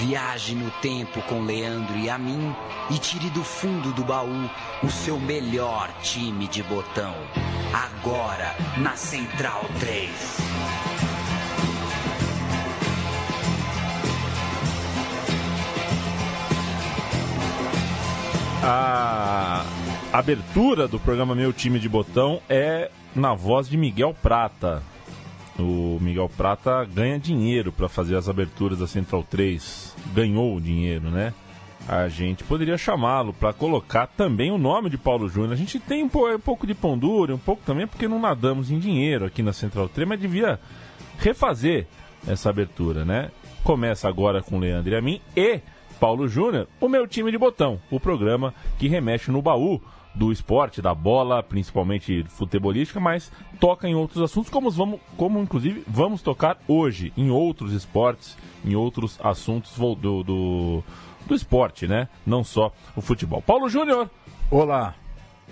Viaje no tempo com Leandro e a mim e tire do fundo do baú o seu melhor time de botão. Agora na Central 3. A abertura do programa Meu Time de Botão é na voz de Miguel Prata. O Miguel Prata ganha dinheiro para fazer as aberturas da Central 3. Ganhou dinheiro, né? A gente poderia chamá-lo para colocar também o nome de Paulo Júnior. A gente tem um, um pouco de pão duro, um pouco também porque não nadamos em dinheiro aqui na Central 3, mas devia refazer essa abertura, né? Começa agora com Leandro e a mim e Paulo Júnior, o meu time de botão, o programa que remexe no baú do esporte, da bola, principalmente futebolística, mas toca em outros assuntos, como, vamos, como inclusive vamos tocar hoje, em outros esportes, em outros assuntos do, do, do esporte, né? Não só o futebol. Paulo Júnior! Olá!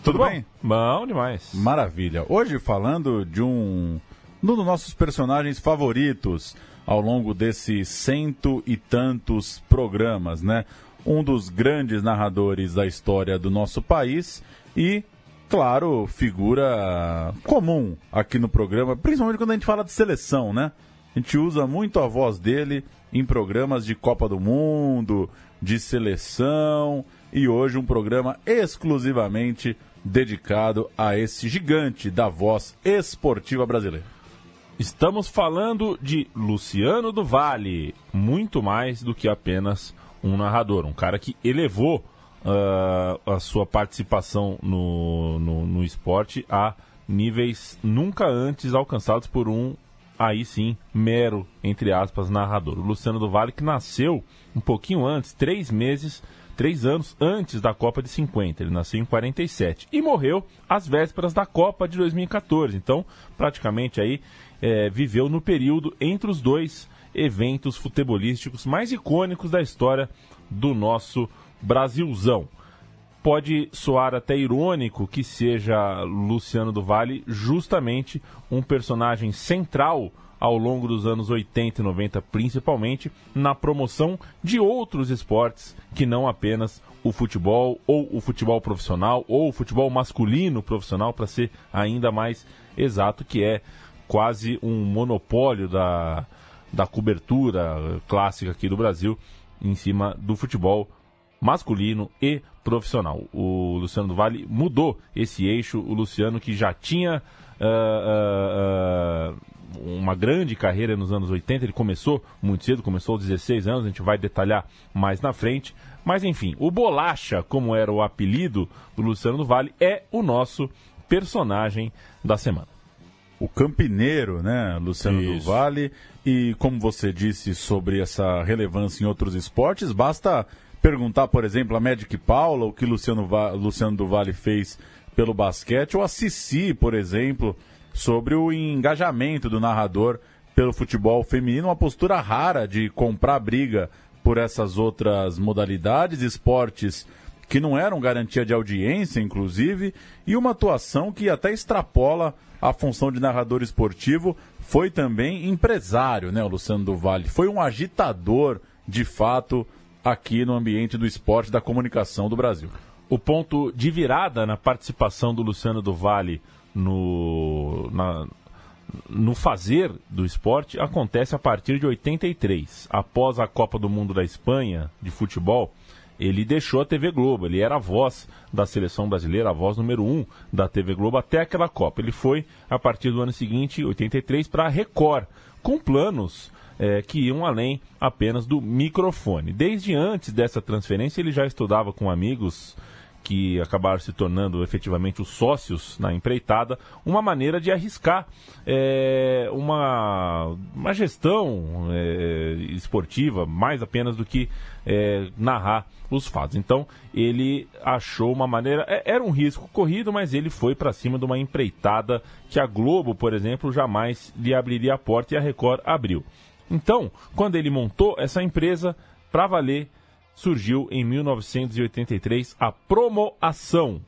Tudo, Tudo bem? Bom? bom demais. Maravilha. Hoje falando de um, um dos nossos personagens favoritos ao longo desses cento e tantos programas, né? Um dos grandes narradores da história do nosso país e, claro, figura comum aqui no programa, principalmente quando a gente fala de seleção, né? A gente usa muito a voz dele em programas de Copa do Mundo, de seleção e hoje um programa exclusivamente dedicado a esse gigante da voz esportiva brasileira. Estamos falando de Luciano do Vale, muito mais do que apenas um narrador, um cara que elevou uh, a sua participação no, no, no esporte a níveis nunca antes alcançados por um aí sim, mero, entre aspas, narrador. O Luciano do Vale, que nasceu um pouquinho antes, três meses, três anos antes da Copa de 50. Ele nasceu em 47 e morreu às vésperas da Copa de 2014. Então, praticamente aí, é, viveu no período entre os dois eventos futebolísticos mais icônicos da história do nosso Brasilzão. Pode soar até irônico que seja Luciano do Vale justamente um personagem central ao longo dos anos 80 e 90, principalmente na promoção de outros esportes que não apenas o futebol ou o futebol profissional ou o futebol masculino profissional, para ser ainda mais exato, que é quase um monopólio da, da cobertura clássica aqui do Brasil em cima do futebol masculino e profissional. O Luciano do Vale mudou esse eixo, o Luciano que já tinha uh, uh, uma grande carreira nos anos 80, ele começou muito cedo, começou aos 16 anos, a gente vai detalhar mais na frente. Mas enfim, o Bolacha, como era o apelido do Luciano do Vale, é o nosso personagem da semana o campineiro, né, Luciano Isso. do Vale. E como você disse sobre essa relevância em outros esportes, basta perguntar, por exemplo, a Magic Paula, o que Luciano, Va Luciano do Vale fez pelo basquete, ou a Cici, por exemplo, sobre o engajamento do narrador pelo futebol feminino, uma postura rara de comprar briga por essas outras modalidades, esportes que não eram garantia de audiência, inclusive, e uma atuação que até extrapola a função de narrador esportivo, foi também empresário, né, o Luciano do Vale. Foi um agitador, de fato, aqui no ambiente do esporte da comunicação do Brasil. O ponto de virada na participação do Luciano do Vale no, na, no fazer do esporte acontece a partir de 83, após a Copa do Mundo da Espanha de futebol ele deixou a TV Globo, ele era a voz da seleção brasileira, a voz número um da TV Globo até aquela Copa. Ele foi, a partir do ano seguinte, 83, para a Record, com planos é, que iam além apenas do microfone. Desde antes dessa transferência, ele já estudava com amigos que acabaram se tornando efetivamente os sócios na empreitada, uma maneira de arriscar é, uma, uma gestão é, esportiva, mais apenas do que é, narrar os fatos. Então, ele achou uma maneira. É, era um risco corrido, mas ele foi para cima de uma empreitada que a Globo, por exemplo, jamais lhe abriria a porta e a Record abriu. Então, quando ele montou essa empresa, para valer, surgiu em 1983 a Promoação.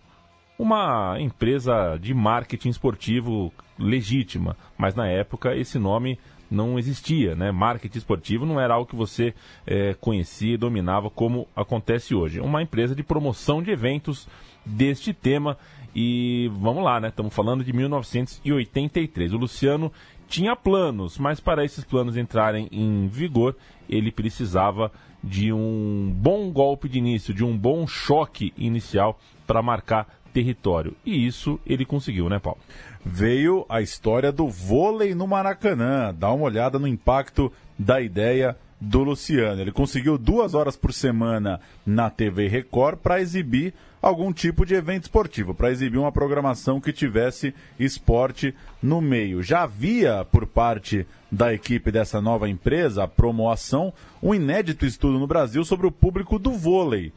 uma empresa de marketing esportivo legítima, mas na época esse nome não existia, né? Marketing esportivo não era algo que você é, conhecia e dominava como acontece hoje. Uma empresa de promoção de eventos deste tema e vamos lá, né? Estamos falando de 1983. O Luciano tinha planos, mas para esses planos entrarem em vigor, ele precisava de um bom golpe de início, de um bom choque inicial para marcar território. E isso ele conseguiu, né, Paulo? Veio a história do vôlei no Maracanã. Dá uma olhada no impacto da ideia do Luciano. Ele conseguiu duas horas por semana na TV Record para exibir algum tipo de evento esportivo, para exibir uma programação que tivesse esporte no meio. Já havia, por parte da equipe dessa nova empresa, a Promoação, um inédito estudo no Brasil sobre o público do vôlei.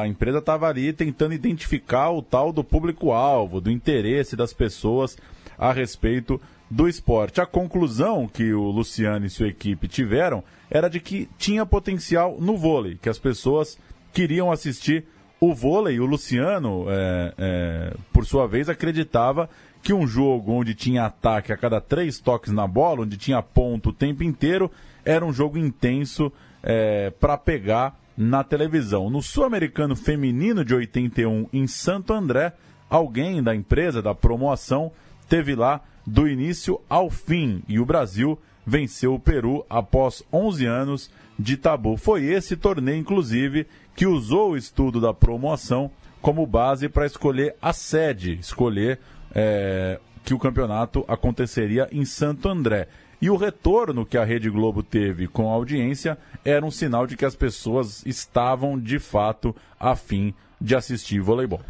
A empresa estava ali tentando identificar o tal do público-alvo, do interesse das pessoas a respeito do esporte. A conclusão que o Luciano e sua equipe tiveram era de que tinha potencial no vôlei, que as pessoas queriam assistir o vôlei. O Luciano, é, é, por sua vez, acreditava que um jogo onde tinha ataque a cada três toques na bola, onde tinha ponto o tempo inteiro, era um jogo intenso é, para pegar na televisão. No Sul-Americano Feminino de 81, em Santo André, alguém da empresa, da promoção, teve lá do início ao fim e o Brasil venceu o Peru após 11 anos de tabu. Foi esse torneio, inclusive, que usou o estudo da promoção como base para escolher a sede, escolher é, que o campeonato aconteceria em Santo André. E o retorno que a Rede Globo teve com a audiência era um sinal de que as pessoas estavam de fato a fim de assistir voleibol.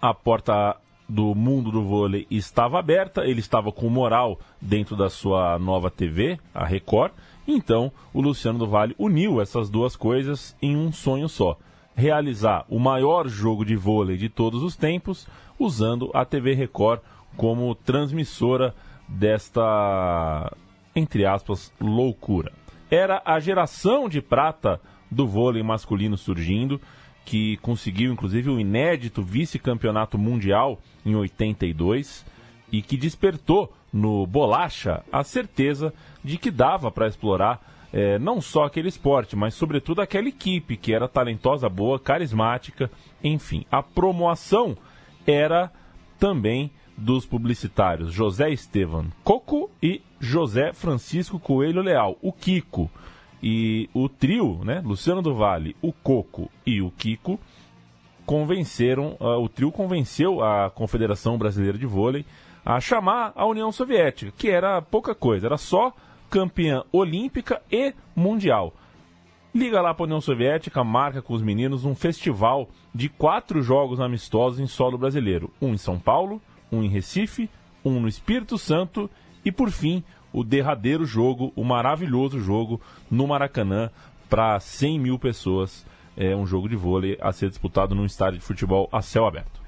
A porta do mundo do vôlei estava aberta, ele estava com moral dentro da sua nova TV, a Record. Então, o Luciano do Vale uniu essas duas coisas em um sonho só: realizar o maior jogo de vôlei de todos os tempos, usando a TV Record como transmissora desta, entre aspas, loucura. Era a geração de prata do vôlei masculino surgindo que conseguiu inclusive o inédito vice-campeonato mundial em 82 e que despertou no Bolacha a certeza de que dava para explorar é, não só aquele esporte, mas sobretudo aquela equipe que era talentosa, boa, carismática, enfim. A promoção era também dos publicitários José Estevam Coco e José Francisco Coelho Leal, o Kiko. E o trio, né, Luciano do Vale, o Coco e o Kiko, convenceram, uh, o trio convenceu a Confederação Brasileira de Vôlei a chamar a União Soviética, que era pouca coisa, era só campeã olímpica e mundial. Liga lá para a União Soviética, marca com os meninos um festival de quatro jogos amistosos em solo brasileiro: um em São Paulo, um em Recife, um no Espírito Santo e, por fim, o derradeiro jogo, o maravilhoso jogo no Maracanã para 100 mil pessoas. É um jogo de vôlei a ser disputado num estádio de futebol a céu aberto.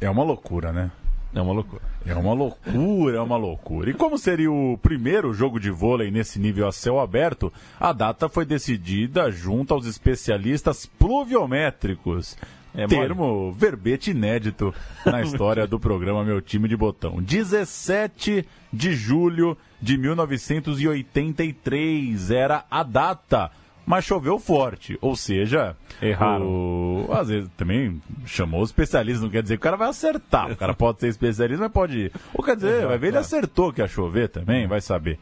É uma loucura, né? É uma loucura. É uma loucura, é uma loucura. E como seria o primeiro jogo de vôlei nesse nível a céu aberto, a data foi decidida junto aos especialistas pluviométricos. É termo, verbete inédito na história do programa Meu Time de Botão. 17 de julho de 1983 era a data, mas choveu forte, ou seja, erraram. O... Às vezes também chamou os especialistas, não quer dizer que o cara vai acertar. O cara pode ser especialista, mas pode. Ou quer dizer, vai ver, ele acertou que ia chover também, vai saber.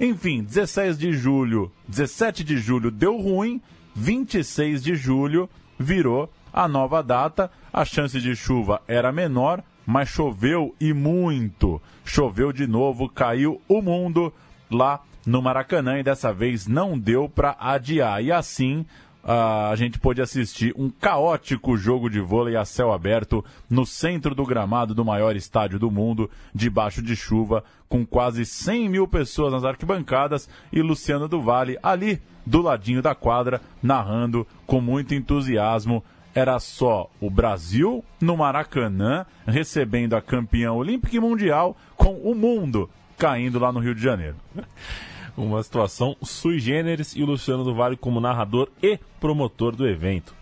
Enfim, 16 de julho, 17 de julho deu ruim, 26 de julho virou a nova data, a chance de chuva era menor, mas choveu e muito. Choveu de novo, caiu o mundo lá no Maracanã e dessa vez não deu para adiar. E assim a gente pôde assistir um caótico jogo de vôlei a céu aberto no centro do gramado do maior estádio do mundo, debaixo de chuva, com quase 100 mil pessoas nas arquibancadas e Luciano do Vale ali do ladinho da quadra, narrando com muito entusiasmo era só o Brasil no Maracanã recebendo a campeã olímpica e mundial com o mundo caindo lá no Rio de Janeiro. Uma situação sui generis e o Luciano do Vale como narrador e promotor do evento.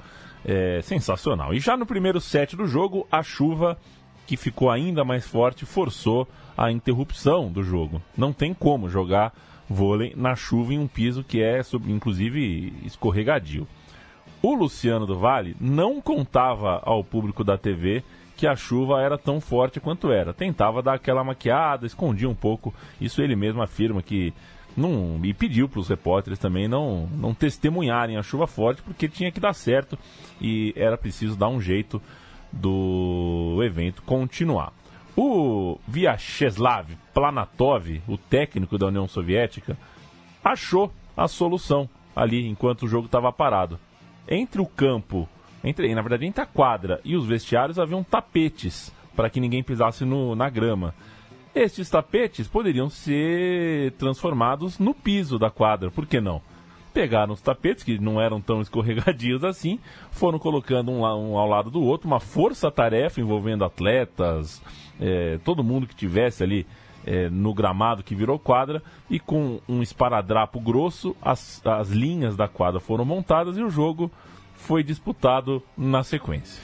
É sensacional. E já no primeiro set do jogo, a chuva que ficou ainda mais forte, forçou a interrupção do jogo. Não tem como jogar vôlei na chuva em um piso que é, inclusive, escorregadio. O Luciano do Vale não contava ao público da TV que a chuva era tão forte quanto era. Tentava dar aquela maquiada, escondia um pouco. Isso ele mesmo afirma que não e pediu para os repórteres também não não testemunharem a chuva forte porque tinha que dar certo e era preciso dar um jeito do evento continuar. O Vyacheslav Planatov, o técnico da União Soviética, achou a solução ali enquanto o jogo estava parado. Entre o campo, entre, na verdade entre a quadra e os vestiários haviam tapetes para que ninguém pisasse no, na grama. Estes tapetes poderiam ser transformados no piso da quadra, por que não? Pegaram os tapetes, que não eram tão escorregadios assim, foram colocando um, um ao lado do outro, uma força-tarefa envolvendo atletas, é, todo mundo que tivesse ali é, no gramado que virou quadra, e com um esparadrapo grosso, as, as linhas da quadra foram montadas e o jogo foi disputado na sequência.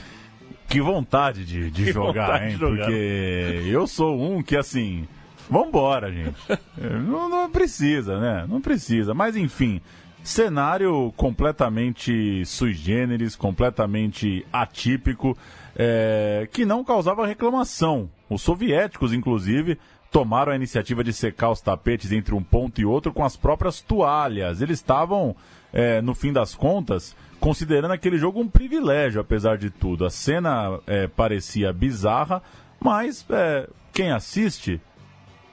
Que vontade de, de jogar, vontade hein? De jogar. Porque eu sou um que, assim, vambora, gente. não, não precisa, né? Não precisa. Mas, enfim, cenário completamente sui generis, completamente atípico, é, que não causava reclamação. Os soviéticos, inclusive, tomaram a iniciativa de secar os tapetes entre um ponto e outro com as próprias toalhas. Eles estavam, é, no fim das contas, considerando aquele jogo um privilégio, apesar de tudo. A cena é, parecia bizarra, mas é, quem assiste,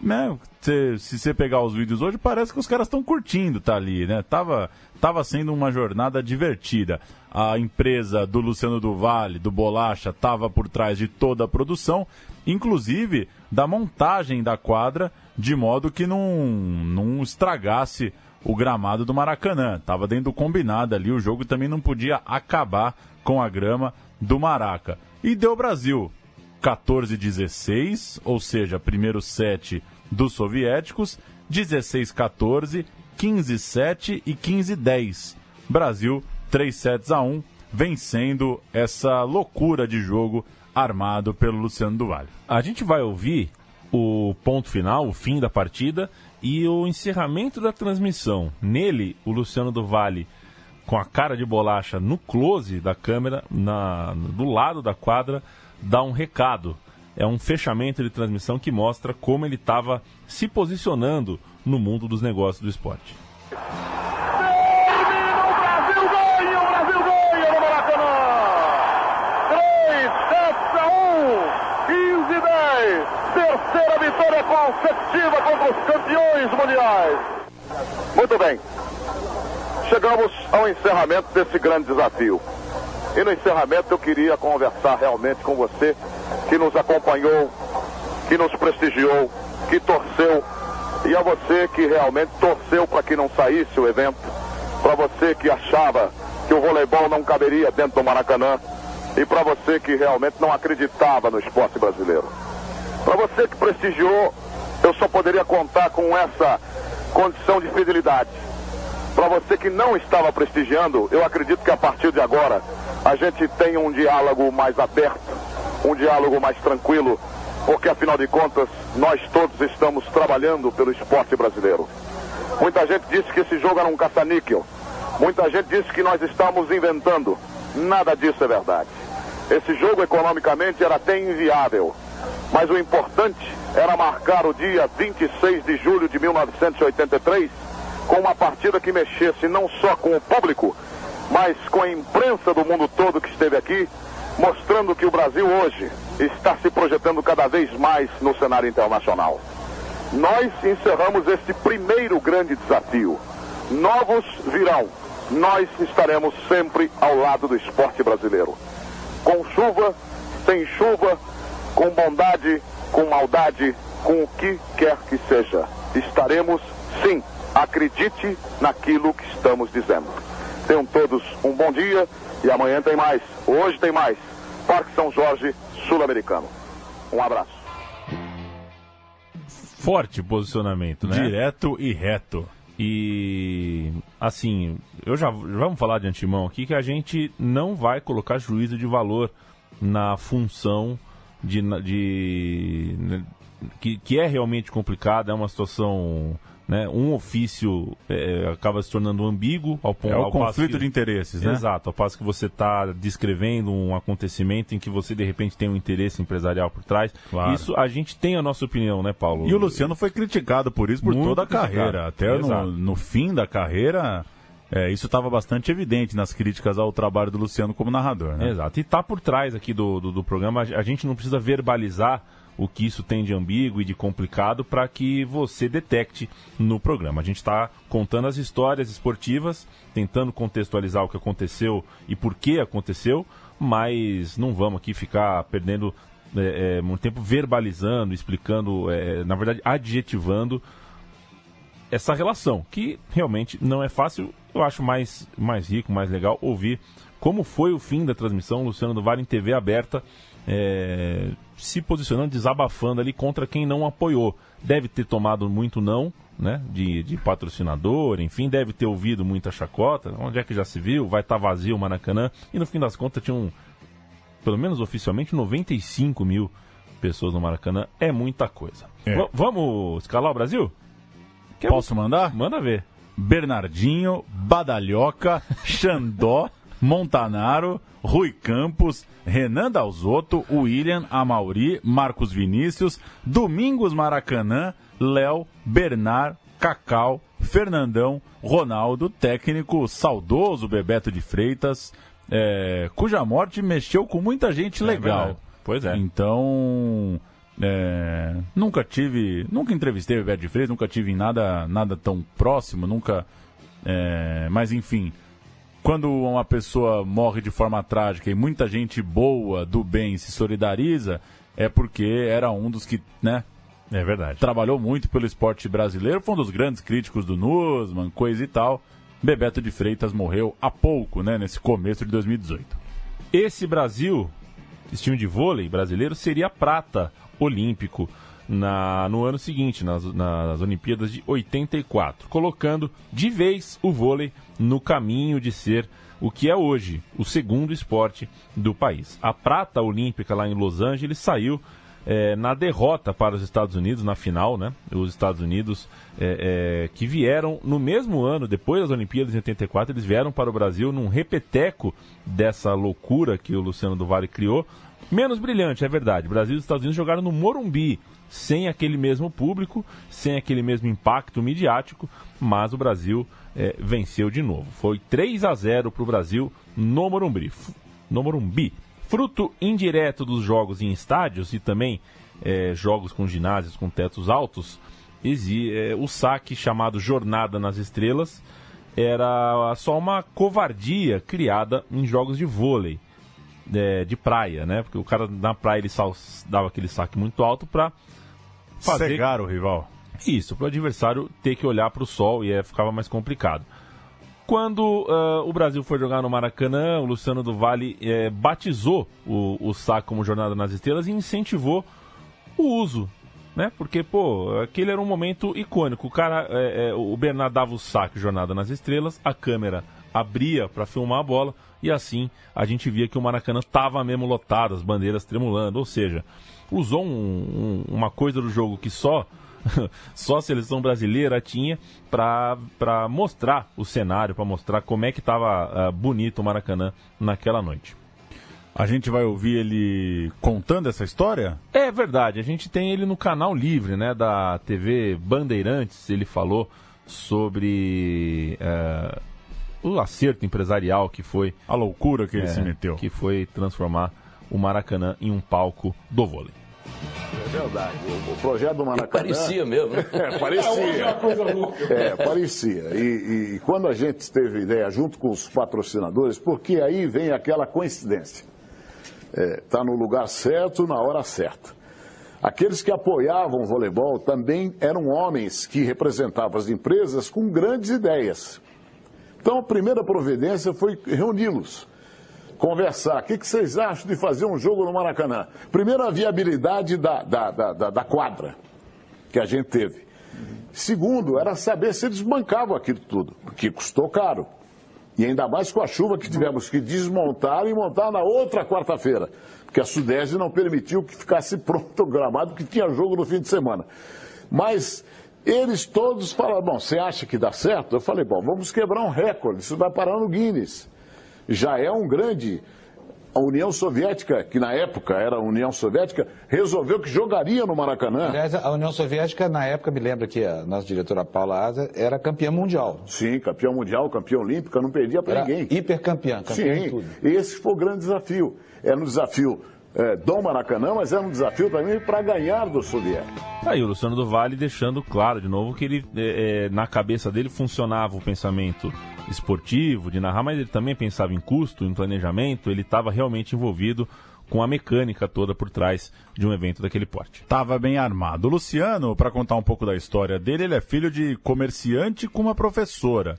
né, se, se você pegar os vídeos hoje, parece que os caras estão curtindo tá ali, né? Tava, tava sendo uma jornada divertida. A empresa do Luciano do Vale, do Bolacha, estava por trás de toda a produção, inclusive da montagem da quadra, de modo que não, não estragasse o gramado do Maracanã. Estava dentro do combinado ali, o jogo também não podia acabar com a grama do Maraca. E deu Brasil. 14-16, ou seja, primeiro set dos soviéticos, 16-14, 15-7 e 15-10. Brasil 3 sets a 1, vencendo essa loucura de jogo armado pelo Luciano Duval. A gente vai ouvir o ponto final, o fim da partida e o encerramento da transmissão. Nele, o Luciano do Vale, com a cara de bolacha no close da câmera, na, do lado da quadra, dá um recado. É um fechamento de transmissão que mostra como ele estava se posicionando no mundo dos negócios do esporte. Terceira vitória consecutiva contra os campeões mundiais. Muito bem. Chegamos ao encerramento desse grande desafio. E no encerramento eu queria conversar realmente com você que nos acompanhou, que nos prestigiou, que torceu e a você que realmente torceu para que não saísse o evento, para você que achava que o voleibol não caberia dentro do Maracanã e para você que realmente não acreditava no esporte brasileiro. Para você que prestigiou, eu só poderia contar com essa condição de fidelidade. Para você que não estava prestigiando, eu acredito que a partir de agora a gente tem um diálogo mais aberto, um diálogo mais tranquilo, porque afinal de contas nós todos estamos trabalhando pelo esporte brasileiro. Muita gente disse que esse jogo era um caça-níquel. Muita gente disse que nós estamos inventando. Nada disso é verdade. Esse jogo economicamente era até inviável. Mas o importante era marcar o dia 26 de julho de 1983 com uma partida que mexesse não só com o público, mas com a imprensa do mundo todo que esteve aqui, mostrando que o Brasil hoje está se projetando cada vez mais no cenário internacional. Nós encerramos este primeiro grande desafio. Novos virão. Nós estaremos sempre ao lado do esporte brasileiro. Com chuva, sem chuva, com bondade, com maldade, com o que quer que seja. Estaremos, sim, acredite naquilo que estamos dizendo. Tenham todos um bom dia e amanhã tem mais. Hoje tem mais. Parque São Jorge, Sul-Americano. Um abraço. Forte posicionamento, né? Direto e reto. E assim, eu já vamos falar de antemão aqui que a gente não vai colocar juízo de valor na função de, de né, que, que é realmente complicada, é uma situação né, um ofício é, acaba se tornando ambíguo ao ponto é o conflito que, de interesses, né? Exato, ao passo que você está descrevendo um acontecimento em que você de repente tem um interesse empresarial por trás. Claro. Isso a gente tem a nossa opinião, né, Paulo? E o Luciano foi criticado por isso por Muito toda a criticado. carreira, até no, no, fim da carreira. É, isso estava bastante evidente nas críticas ao trabalho do Luciano como narrador. Né? Exato. E está por trás aqui do, do, do programa, a gente não precisa verbalizar o que isso tem de ambíguo e de complicado para que você detecte no programa. A gente está contando as histórias esportivas, tentando contextualizar o que aconteceu e por que aconteceu, mas não vamos aqui ficar perdendo é, é, muito tempo verbalizando, explicando, é, na verdade, adjetivando essa relação, que realmente não é fácil. Eu acho mais, mais rico, mais legal ouvir como foi o fim da transmissão, Luciano do Vale em TV aberta, é, se posicionando, desabafando ali contra quem não apoiou. Deve ter tomado muito não, né? De, de patrocinador, enfim, deve ter ouvido muita chacota. Onde é que já se viu? Vai estar tá vazio o Maracanã. E no fim das contas tinham, pelo menos oficialmente, 95 mil pessoas no Maracanã. É muita coisa. É. Vamos escalar o Brasil? Quer Posso mandar? Manda ver. Bernardinho, Badalhoca, Xandó. Montanaro, Rui Campos, Renan Dalzotto, William, Amauri, Marcos Vinícius, Domingos Maracanã, Léo, Bernard, Cacau, Fernandão, Ronaldo, técnico saudoso Bebeto de Freitas, é, cuja morte mexeu com muita gente é legal. É pois é. Então, é, nunca tive, nunca entrevistei Bebeto de Freitas, nunca tive nada, nada tão próximo, nunca. É, mas enfim, quando uma pessoa morre de forma trágica e muita gente boa, do bem, se solidariza, é porque era um dos que, né? É verdade. Trabalhou muito pelo esporte brasileiro, foi um dos grandes críticos do Nussmann, coisa e tal. Bebeto de Freitas morreu há pouco, né? Nesse começo de 2018. Esse Brasil, esse time de vôlei brasileiro, seria prata olímpico na, no ano seguinte, nas, nas Olimpíadas de 84, colocando de vez o vôlei no caminho de ser o que é hoje o segundo esporte do país. A prata olímpica lá em Los Angeles saiu é, na derrota para os Estados Unidos na final, né? Os Estados Unidos é, é, que vieram no mesmo ano, depois das Olimpíadas de 84, eles vieram para o Brasil num repeteco dessa loucura que o Luciano do Vale criou. Menos brilhante, é verdade. Brasil e Estados Unidos jogaram no Morumbi, sem aquele mesmo público, sem aquele mesmo impacto midiático, mas o Brasil é, venceu de novo. Foi 3 a 0 para o Brasil no Morumbi. No Morumbi. Fruto indireto dos jogos em estádios e também é, jogos com ginásios com tetos altos, é, o saque chamado Jornada nas Estrelas era só uma covardia criada em jogos de vôlei. É, de praia, né? Porque o cara na praia ele dava aquele saque muito alto para fazer... Cegar o rival. Isso, para o adversário ter que olhar para o sol e é, ficava mais complicado. Quando uh, o Brasil foi jogar no Maracanã, o Luciano do Vale é, batizou o, o saco como Jornada nas Estrelas e incentivou o uso, né? Porque, pô, aquele era um momento icônico. O cara, é, é, o Bernardo dava o saque Jornada nas Estrelas, a câmera abria para filmar a bola e assim a gente via que o Maracanã estava mesmo lotado, as bandeiras tremulando, ou seja, usou um, um, uma coisa do jogo que só só a seleção brasileira tinha para mostrar o cenário, para mostrar como é que estava uh, ah, bonito o Maracanã naquela noite. A gente vai ouvir ele contando essa história? É verdade, a gente tem ele no canal livre, né, da TV Bandeirantes. Ele falou sobre uh, o acerto empresarial que foi a loucura que ele é, se meteu, que foi transformar o Maracanã em um palco do vôlei. É verdade. O, projeto do Maracanã. parecia mesmo, né? É, parecia. É, parecia. E, e quando a gente teve ideia, junto com os patrocinadores, porque aí vem aquela coincidência. Está é, tá no lugar certo, na hora certa. Aqueles que apoiavam o voleibol também eram homens que representavam as empresas com grandes ideias. Então, a primeira providência foi reuni-los conversar. O que, que, vocês acham de fazer um jogo no Maracanã? Primeiro, a viabilidade da, da, da, da quadra que a gente teve. Segundo, era saber se eles bancavam aquilo tudo, porque custou caro. E ainda mais com a chuva que tivemos que desmontar e montar na outra quarta-feira. porque a Sudeste não permitiu que ficasse pronto o gramado, porque tinha jogo no fim de semana. Mas eles todos falaram, bom, você acha que dá certo? Eu falei, bom, vamos quebrar um recorde, isso vai parar no Guinness. Já é um grande a União Soviética, que na época era a União Soviética, resolveu que jogaria no Maracanã. Aliás, a União Soviética, na época, me lembra que a nossa diretora Paula Asa era campeã mundial. Sim, campeã mundial, campeã olímpica, não perdia para ninguém. Hipercampeã, campeã Sim, em tudo. esse foi o grande desafio. Era um desafio é, do Maracanã, mas era um desafio também para ganhar do soviético. Aí o Luciano do Vale deixando claro de novo que ele, é, é, na cabeça dele funcionava o pensamento esportivo, de narrar, mas ele também pensava em custo, em planejamento, ele estava realmente envolvido com a mecânica toda por trás de um evento daquele porte. Estava bem armado. O Luciano, para contar um pouco da história dele, ele é filho de comerciante com uma professora.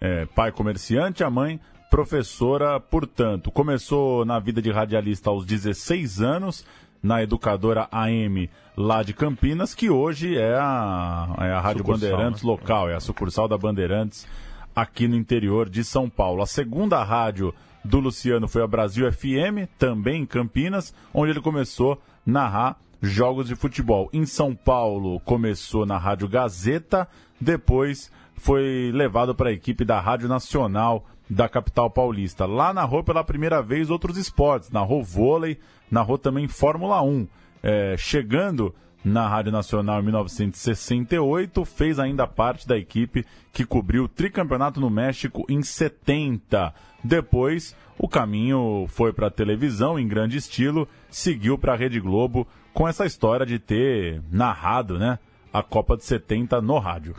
É, pai comerciante, a mãe professora, portanto. Começou na vida de radialista aos 16 anos, na educadora AM lá de Campinas, que hoje é a, é a Rádio Sucursal, Bandeirantes né? local, é a sucursal da Bandeirantes aqui no interior de São Paulo. A segunda rádio do Luciano foi a Brasil FM, também em Campinas, onde ele começou a narrar jogos de futebol. Em São Paulo começou na Rádio Gazeta, depois foi levado para a equipe da Rádio Nacional da capital paulista. Lá narrou pela primeira vez outros esportes, narrou vôlei, narrou também Fórmula 1. É, chegando na Rádio Nacional em 1968, fez ainda parte da equipe que cobriu o tricampeonato no México em 70. Depois, o caminho foi para a televisão em grande estilo, seguiu para a Rede Globo com essa história de ter narrado, né, a Copa de 70 no rádio.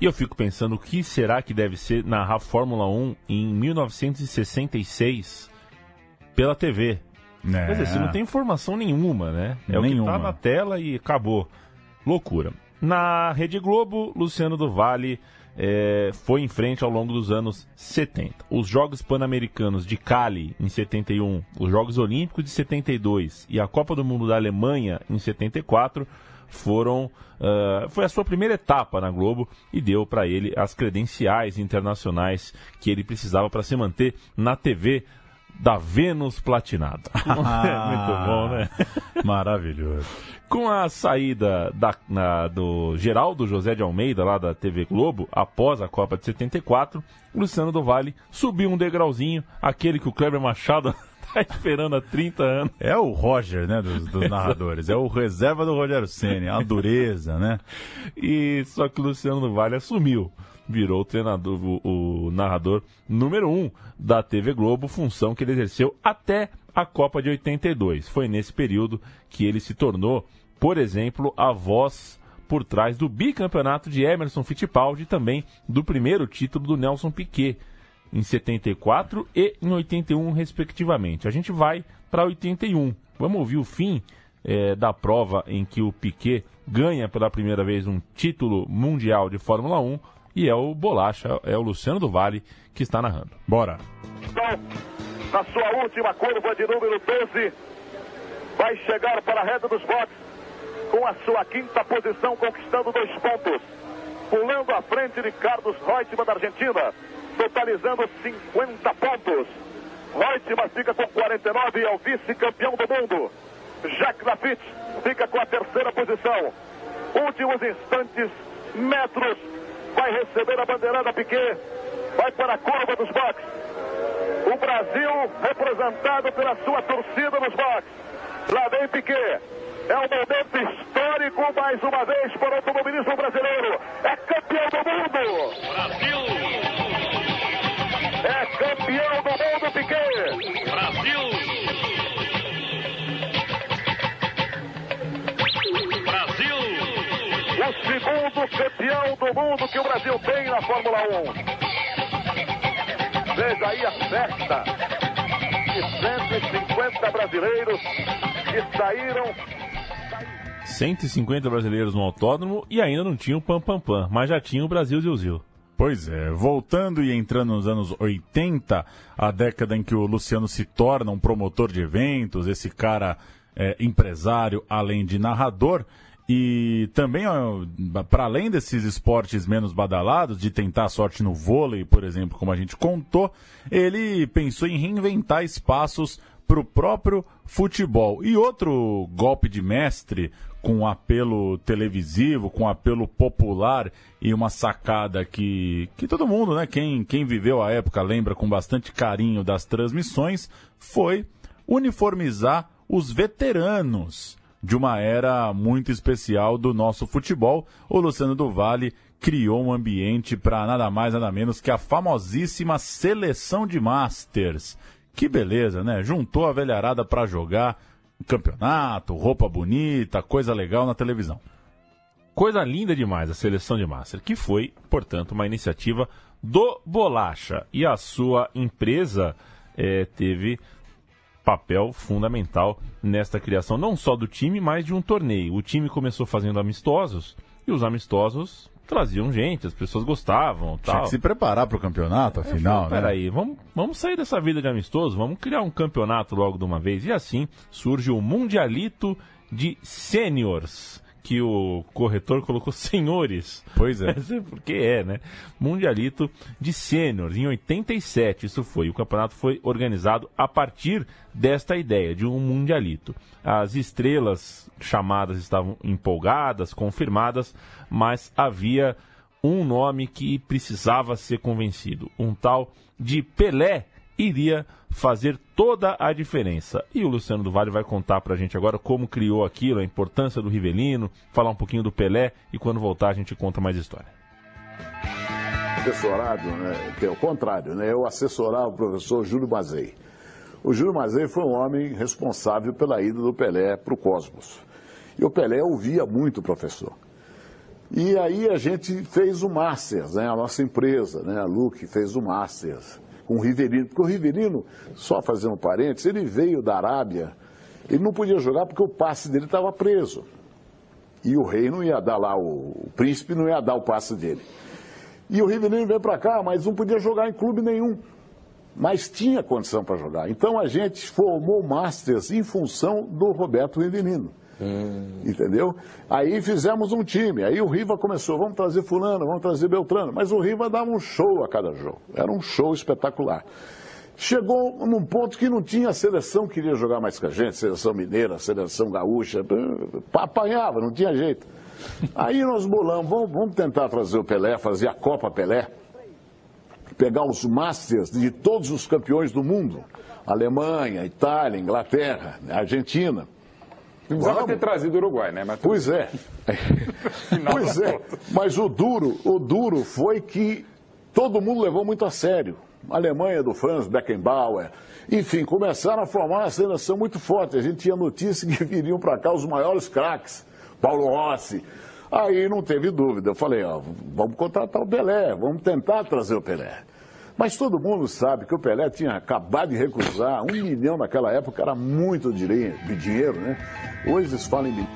E eu fico pensando o que será que deve ser narrar Fórmula 1 em 1966 pela TV. É. Quer dizer, você não tem informação nenhuma, né? É o Nenhuma. que tá na tela e acabou. Loucura. Na Rede Globo, Luciano do Vale é, foi em frente ao longo dos anos 70. Os Jogos Pan-Americanos de Cali, em 71, os Jogos Olímpicos de 72 e a Copa do Mundo da Alemanha, em 74, foram ah, foi a sua primeira etapa na Globo e deu para ele as credenciais internacionais que ele precisava para se manter na TV da Vênus Platinada. Muito bom, né? Maravilhoso. Com a saída da, na- do Geraldo José de Almeida, lá da TV Globo, após a Copa de 74, Luciano do Vale subiu um degrauzinho, aquele que o Kleber Machado está esperando há 30 anos. É o Roger, né, dos, dos narradores. É o reserva do Rogério Ceni, a dureza, né? E só que o Luciano Vale assumiu, virou o treinador, o, o narrador número um da TV Globo, função que ele exerceu até a Copa de 82. Foi nesse período que ele se tornou, por exemplo, a voz por trás do bicampeonato de Emerson Fittipaldi e também do primeiro título do Nelson Piquet em 74 e em 81, respectivamente. A gente vai para 81. Vamos ouvir o fim eh, da prova em que o Piquet ganha pela primeira vez um título mundial de Fórmula 1 e é o Bolacha, é o Luciano do Vale que está narrando. Bora. na sua última curva de número 12, vai chegar para a reta dos boxes com a sua quinta posição, conquistando dois pontos. Pulando à frente de Carlos Reutemann da Argentina, totalizando 50 pontos. Reutemann fica com 49 e é o vice-campeão do mundo. Jacques Lafitte fica com a terceira posição. Últimos instantes, metros, vai receber a bandeirada Piquet, vai para a curva dos boxes. O Brasil representado pela sua torcida nos boxes. Lá vem Piquet. É um momento histórico mais uma vez para o automobilismo brasileiro. É campeão do mundo. Brasil! É campeão do mundo, Piquet. Brasil! Brasil! O segundo campeão do mundo que o Brasil tem na Fórmula 1. Veja aí a festa de 150 brasileiros que saíram 150 brasileiros no autódromo e ainda não tinha o Pam Pam Pam, mas já tinha o Brasil Zil Pois é, voltando e entrando nos anos 80, a década em que o Luciano se torna um promotor de eventos, esse cara é, empresário, além de narrador, e também, para além desses esportes menos badalados, de tentar a sorte no vôlei, por exemplo, como a gente contou, ele pensou em reinventar espaços para o próprio futebol. E outro golpe de mestre com apelo televisivo, com apelo popular e uma sacada que, que todo mundo, né, quem, quem viveu a época lembra com bastante carinho das transmissões, foi uniformizar os veteranos de uma era muito especial do nosso futebol. O Luciano do Vale criou um ambiente para nada mais, nada menos que a famosíssima seleção de Masters. Que beleza, né? Juntou a velharada para jogar campeonato, roupa bonita, coisa legal na televisão. Coisa linda demais a seleção de Master, que foi, portanto, uma iniciativa do Bolacha. E a sua empresa é, teve papel fundamental nesta criação, não só do time, mas de um torneio. O time começou fazendo amistosos e os amistosos traziam gente, as pessoas gostavam. Tinha tal. que se preparar para o campeonato, afinal, falei, né? Peraí, vamos, vamos sair dessa vida de amistoso, vamos criar um campeonato logo de uma vez. E assim surge o Mundialito de Seniors que o corretor colocou senhores. Pois é. Porque é, né? Mundialito de sêniores, em 87 isso foi. O campeonato foi organizado a partir desta ideia, de um mundialito. As estrelas chamadas estavam empolgadas, confirmadas, mas havia um nome que precisava ser convencido. Um tal de Pelé iria fazer toda a diferença. E o Luciano do Vale vai contar pra gente agora como criou aquilo, a importância do Rivelino, falar um pouquinho do Pelé e quando voltar a gente conta mais história. Assessorado, né, que é o contrário, né? Eu assessorava o professor Júlio Mazei. O Júlio Mazei foi um homem responsável pela ida do Pelé para o Cosmos. E o Pelé ouvia muito o professor. E aí a gente fez o Masters, né? A nossa empresa, né? A Luke fez o Masters com o Riverino. Porque o Riverino, só fazendo parênteses, ele veio da Arábia, ele não podia jogar porque o passe dele estava preso. E o rei não ia dar lá, o, o príncipe não ia dar o passe dele. E o Riverino veio para cá, mas não podia jogar em clube nenhum. Mas tinha condição para jogar. Então a gente formou Masters em função do Roberto Riverino. Hum. Entendeu? Aí fizemos um time. Aí o Riva começou, vamos trazer fulano, vamos trazer Beltrano. Mas o Riva dava um show a cada jogo. Era um show espetacular. Chegou num ponto que não tinha seleção que queria jogar mais com a gente, seleção mineira, seleção gaúcha, apanhava, não tinha jeito. Aí nós bolamos, vamos, vamos tentar trazer o Pelé, fazer a Copa Pelé, pegar os Masters de todos os campeões do mundo, Alemanha, Itália, Inglaterra, Argentina. Não precisava ter trazido o Uruguai, né? Mas... Pois é. pois é. Mas o duro, o duro foi que todo mundo levou muito a sério. A Alemanha do Franz Beckenbauer. Enfim, começaram a formar uma seleção muito forte. A gente tinha notícia que viriam para cá os maiores craques. Paulo Rossi. Aí não teve dúvida. Eu falei, ó, vamos contratar o Pelé, vamos tentar trazer o Pelé. Mas todo mundo sabe que o Pelé tinha acabado de recusar um milhão naquela época, era muito dinheiro, né? Hoje eles falam em.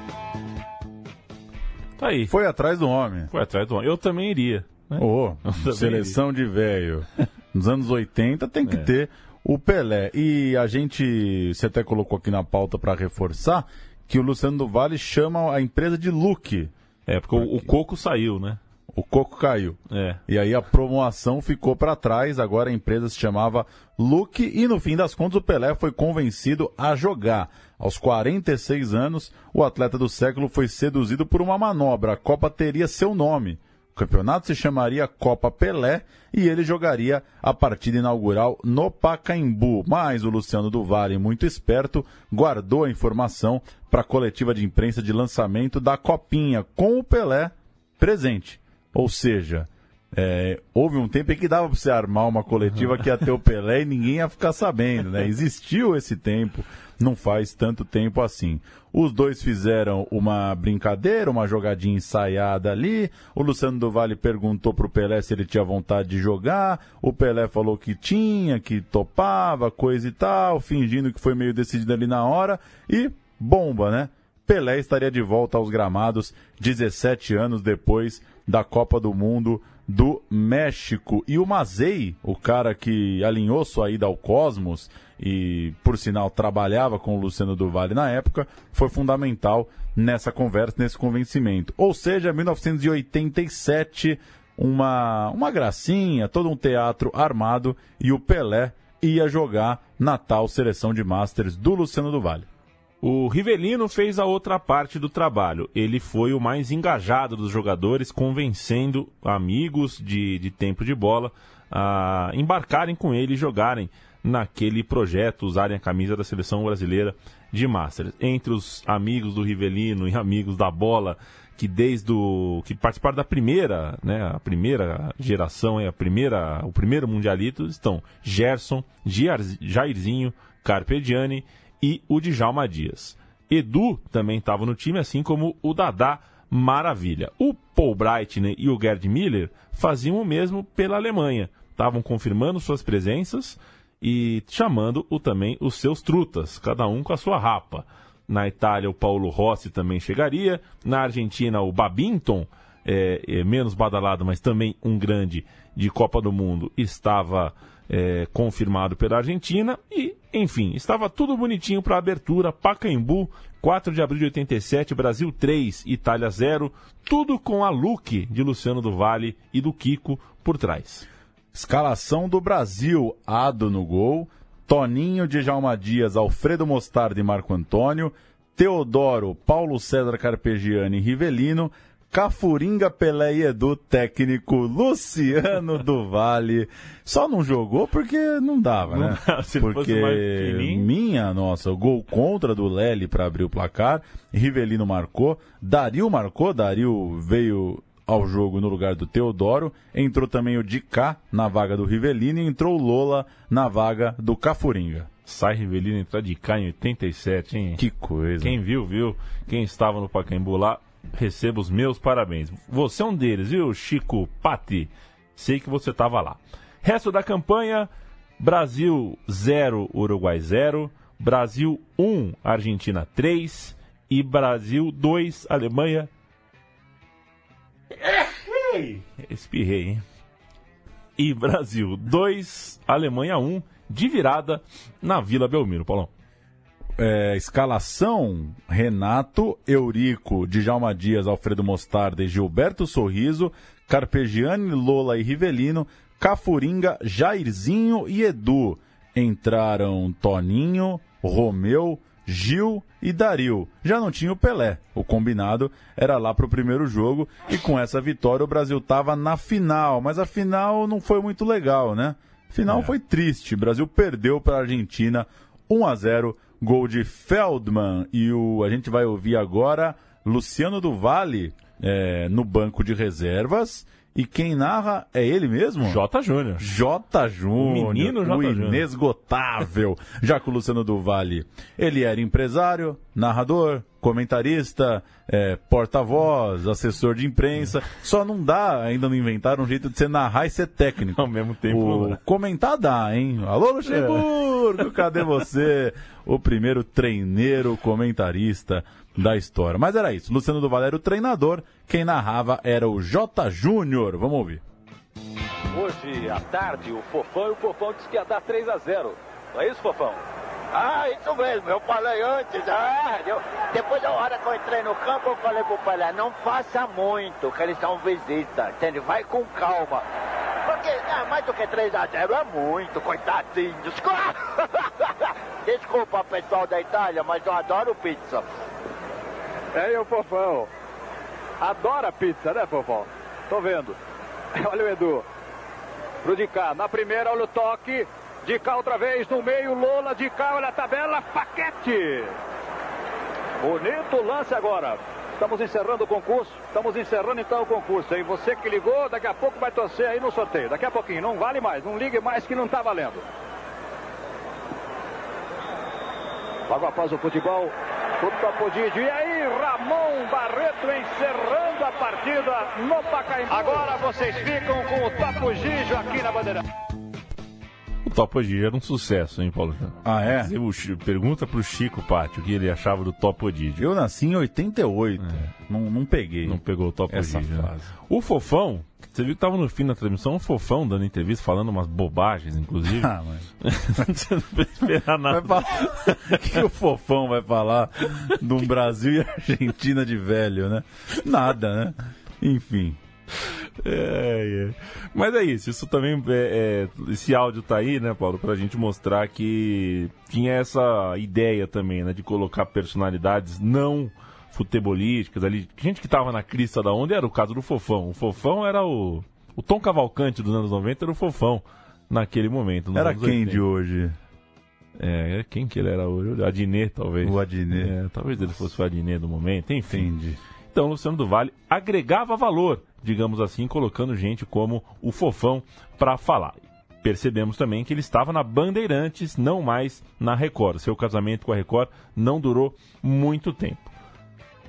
Tá aí. Foi atrás do homem. Foi atrás do homem. Eu também iria. Né? Oh, seleção iria. de velho. Nos anos 80 tem que é. ter o Pelé. E a gente, você até colocou aqui na pauta para reforçar, que o Luciano do Vale chama a empresa de Luke. É, porque o, o Coco saiu, né? O coco caiu. É. E aí a promoção ficou para trás, agora a empresa se chamava Luke e no fim das contas o Pelé foi convencido a jogar. Aos 46 anos, o atleta do século foi seduzido por uma manobra. A Copa teria seu nome. O campeonato se chamaria Copa Pelé e ele jogaria a partida inaugural no Pacaembu. Mas o Luciano do Vale, muito esperto, guardou a informação para a coletiva de imprensa de lançamento da Copinha, com o Pelé presente. Ou seja, é, houve um tempo em que dava para você armar uma coletiva que ia ter o Pelé e ninguém ia ficar sabendo, né? Existiu esse tempo, não faz tanto tempo assim. Os dois fizeram uma brincadeira, uma jogadinha ensaiada ali. O Luciano do Vale perguntou pro Pelé se ele tinha vontade de jogar. O Pelé falou que tinha, que topava, coisa e tal, fingindo que foi meio decidido ali na hora. E bomba, né? Pelé estaria de volta aos gramados 17 anos depois da Copa do Mundo do México. E o Mazei, o cara que alinhou sua ida ao Cosmos e, por sinal, trabalhava com o Luciano do Vale na época, foi fundamental nessa conversa, nesse convencimento. Ou seja, 1987, uma, uma gracinha, todo um teatro armado e o Pelé ia jogar na tal seleção de Masters do Luciano do Vale. O Rivelino fez a outra parte do trabalho. Ele foi o mais engajado dos jogadores, convencendo amigos de, de tempo de bola a embarcarem com ele e jogarem naquele projeto, usarem a camisa da seleção brasileira de Masters. Entre os amigos do Rivelino e amigos da bola, que desde o que participaram da primeira, né, a primeira geração, é a primeira, o primeiro mundialito, estão Gerson, Jairzinho, Carpegiani e o Djalma Dias. Edu também estava no time, assim como o Dadá Maravilha. O Paul Breitner e o Gerd Miller faziam o mesmo pela Alemanha. Estavam confirmando suas presenças e chamando o, também os seus trutas, cada um com a sua rapa. Na Itália, o Paulo Rossi também chegaria. Na Argentina, o Babington, é, é, menos badalado, mas também um grande de Copa do Mundo, estava é, confirmado pela Argentina. E, enfim, estava tudo bonitinho para a abertura. Pacaembu, 4 de abril de 87, Brasil 3, Itália 0. Tudo com a look de Luciano do Vale e do Kiko por trás. Escalação do Brasil: Ado no gol, Toninho, Djalma Dias, Alfredo Mostarda e Marco Antônio, Teodoro, Paulo César Carpegiani e Rivelino, Cafuringa, Pelé e Edu, técnico Luciano do Vale. Só não jogou porque não dava, né? Se porque minha, nossa, o gol contra do Lely para abrir o placar, Rivelino marcou, Dario marcou, Dario veio ao jogo no lugar do Teodoro. Entrou também o Dicá na vaga do Rivelino e entrou o Lola na vaga do Cafuringa. Sai Rivelino entrar de cá em 87, hein? Que coisa. Quem viu, viu. Quem estava no Pacaembu lá, receba os meus parabéns. Você é um deles, viu, Chico Pati? Sei que você estava lá. Resto da campanha: Brasil 0, Uruguai 0, Brasil 1, Argentina 3 e Brasil 2, Alemanha Errei! Espirrei, hein? E Brasil 2, Alemanha 1, de virada na Vila Belmiro, Paulão. É, escalação: Renato, Eurico, Djalma Dias, Alfredo Mostarda e Gilberto Sorriso, Carpegiani, Lola e Rivelino, Cafuringa, Jairzinho e Edu. Entraram Toninho, Romeu, Gil e Dario. Já não tinha o Pelé. O combinado era lá para o primeiro jogo e com essa vitória o Brasil estava na final, mas a final não foi muito legal, né? Final é. foi triste. O Brasil perdeu para a Argentina 1 a 0, gol de Feldman. E o a gente vai ouvir agora Luciano do Vale é, no banco de reservas e quem narra é ele mesmo? J. Júnior. J. Júnior. Menino J. O inesgotável Jaco Luciano do Vale. Ele era empresário, narrador, comentarista, é, porta-voz, assessor de imprensa. Só não dá, ainda não inventaram um jeito de você narrar e ser técnico. Ao mesmo tempo. O comentar dá, hein? Alô, Luxemburgo, é. cadê você? O primeiro treineiro comentarista da história. Mas era isso. Luciano do Vale era o treinador, quem narrava era o J. Júnior. Vamos ouvir. Hoje à tarde, o Fofão e o Fofão disse que ia dar 3 a 0 Não é isso, Fofão? Ah, isso mesmo, eu falei antes. Ah, eu, depois da hora que eu entrei no campo, eu falei pro Pelé, não faça muito, que eles são visita, entende? Vai com calma. Porque ah, mais do que 3 a 0 é muito, coitadinhos. Desculpa, pessoal da Itália, mas eu adoro pizza. É, o Fofão. Adora pizza, né, Fofão? Tô vendo. Olha o Edu. Pro de cá. Na primeira, olha o toque. De cá outra vez no meio. Lola de cá, olha a tabela. Paquete. Bonito lance agora. Estamos encerrando o concurso. Estamos encerrando então o concurso. E você que ligou, daqui a pouco vai torcer aí no sorteio. Daqui a pouquinho. Não vale mais. Não ligue mais que não tá valendo. Logo após o futebol, o Topodídio. E aí, Ramon Barreto encerrando a partida no Pacaembu. Agora vocês ficam com o Topodídio aqui na bandeira. O Topodídio era um sucesso, hein, Paulo? Ah, é? Pergunta pro Chico Pátio o que ele achava do Topodídio. Eu nasci em 88. É. Não, não peguei. Não pegou o Topodídio. Né? O Fofão, você viu que tava no fim da transmissão, um fofão dando entrevista, falando umas bobagens, inclusive. Ah, mas... você não precisa esperar nada. O que o fofão vai falar de um Brasil e Argentina de velho, né? Nada, né? Enfim. É, é. Mas é isso, isso também é, é, esse áudio tá aí, né, Paulo, pra gente mostrar que tinha essa ideia também, né, de colocar personalidades não futebolísticas ali, gente que tava na crista da onda era o caso do Fofão. O Fofão era o o Tom Cavalcante dos anos 90 era o Fofão naquele momento. Era quem 80. de hoje? É, quem que ele era hoje? O Adnet, talvez. O Adnet. É, talvez ele fosse o Adnet do momento, enfim. Entendi. Então, Luciano do Vale agregava valor, digamos assim, colocando gente como o Fofão para falar. Percebemos também que ele estava na Bandeirantes, não mais na Record. Seu casamento com a Record não durou muito tempo.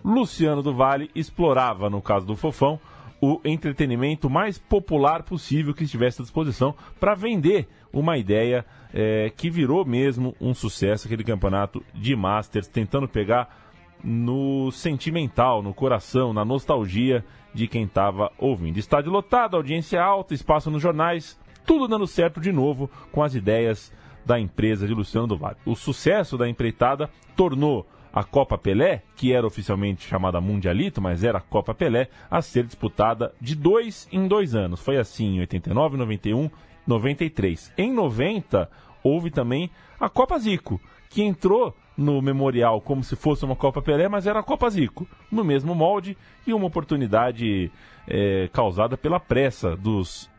Luciano do Vale explorava, no caso do Fofão, o entretenimento mais popular possível que estivesse à disposição para vender uma ideia é, que virou mesmo um sucesso, aquele campeonato de Masters, tentando pegar no sentimental, no coração, na nostalgia de quem estava ouvindo. Estádio lotado, audiência alta, espaço nos jornais, tudo dando certo de novo com as ideias da empresa de Luciano do Vale. O sucesso da empreitada tornou a Copa Pelé, que era oficialmente chamada Mundialito, mas era a Copa Pelé, a ser disputada de dois em dois anos. Foi assim em 89, 91, 93. Em 90, houve também a Copa Zico, que entrou no memorial como se fosse uma Copa Pelé, mas era a Copa Zico, no mesmo molde e uma oportunidade é, causada pela pressa dos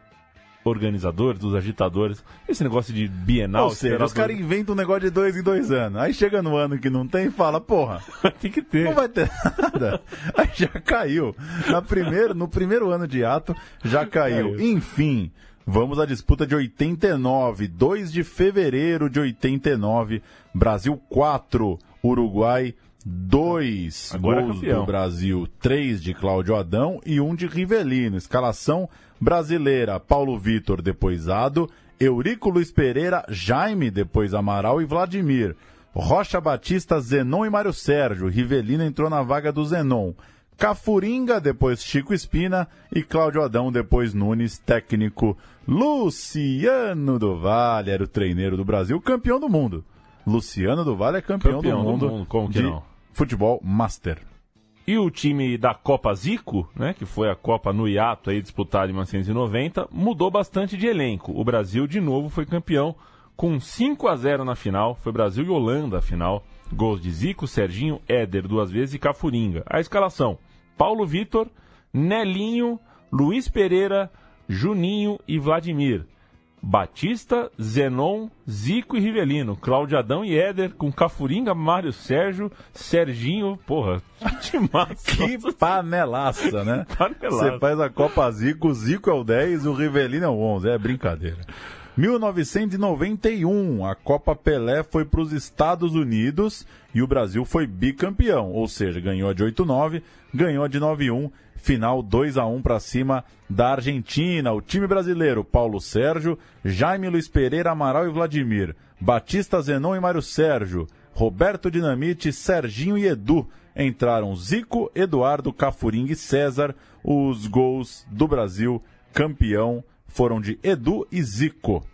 organizadores, dos agitadores. Esse negócio de bienal. Ou seja, os caras inventam um negócio de dois em dois anos. Aí chega no ano que não tem e fala, porra, tem que ter. Não vai ter nada. Aí já caiu. Na primeiro, no primeiro ano de ato, já caiu. Enfim. Vamos à disputa de 89, 2 de fevereiro de 89, Brasil 4, Uruguai 2 Agora gols é do Brasil, 3 de Cláudio Adão e 1 um de Rivelino. Escalação brasileira, Paulo Vitor, depois Ado, Eurico Luiz Pereira, Jaime, depois Amaral e Vladimir. Rocha Batista, Zenon e Mário Sérgio. Rivelino entrou na vaga do Zenon. Cafuringa, depois Chico Espina e Cláudio Adão, depois Nunes, técnico Luciano do Vale, era o treineiro do Brasil, campeão do mundo. Luciano do Vale é campeão, campeão do, mundo do mundo, como que não? futebol master. E o time da Copa Zico, né, que foi a Copa no hiato aí disputada em 1990, mudou bastante de elenco. O Brasil de novo foi campeão com 5 a 0 na final. Foi Brasil e Holanda a final. Gols de Zico, Serginho, Éder duas vezes e Cafuringa. A escalação: Paulo Vitor, Nelinho, Luiz Pereira, Juninho e Vladimir. Batista, Zenon, Zico e Rivelino, Cláudio Adão e Éder, com Cafuringa, Mário Sérgio, Serginho, porra, que massa. Que panelaça, né? Panelaça. Você faz a Copa Zico, o Zico é o 10 e o Rivelino é o 11, é brincadeira. 1991, a Copa Pelé foi para os Estados Unidos e o Brasil foi bicampeão, ou seja, ganhou a de 8-9, ganhou a de 9-1 final 2 a 1 para cima da Argentina. O time brasileiro, Paulo Sérgio, Jaime Luiz Pereira, Amaral e Vladimir, Batista Zenon e Mário Sérgio, Roberto Dinamite, Serginho e Edu. Entraram Zico, Eduardo, Cafuring e César. Os gols do Brasil campeão foram de Edu e Zico.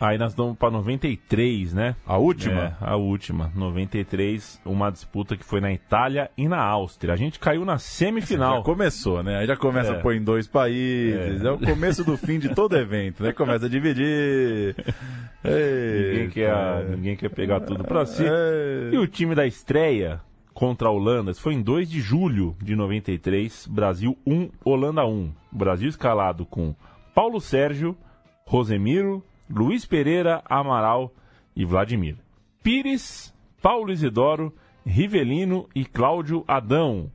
Aí nós vamos para 93, né? A última? É, a última. 93, uma disputa que foi na Itália e na Áustria. A gente caiu na semifinal. Já começou, né? Aí já começa é. a pôr em dois países. É. é. o começo do fim de todo evento, né? Começa a dividir. Ei, ninguém, quer, ninguém quer pegar tudo para si. E o time da estreia contra a Holanda, isso foi em 2 de julho de 93, Brasil 1, Holanda 1. Brasil escalado com Paulo Sérgio, Rosemiro, Luiz Pereira, Amaral e Vladimir. Pires, Paulo Isidoro, Rivelino e Cláudio Adão.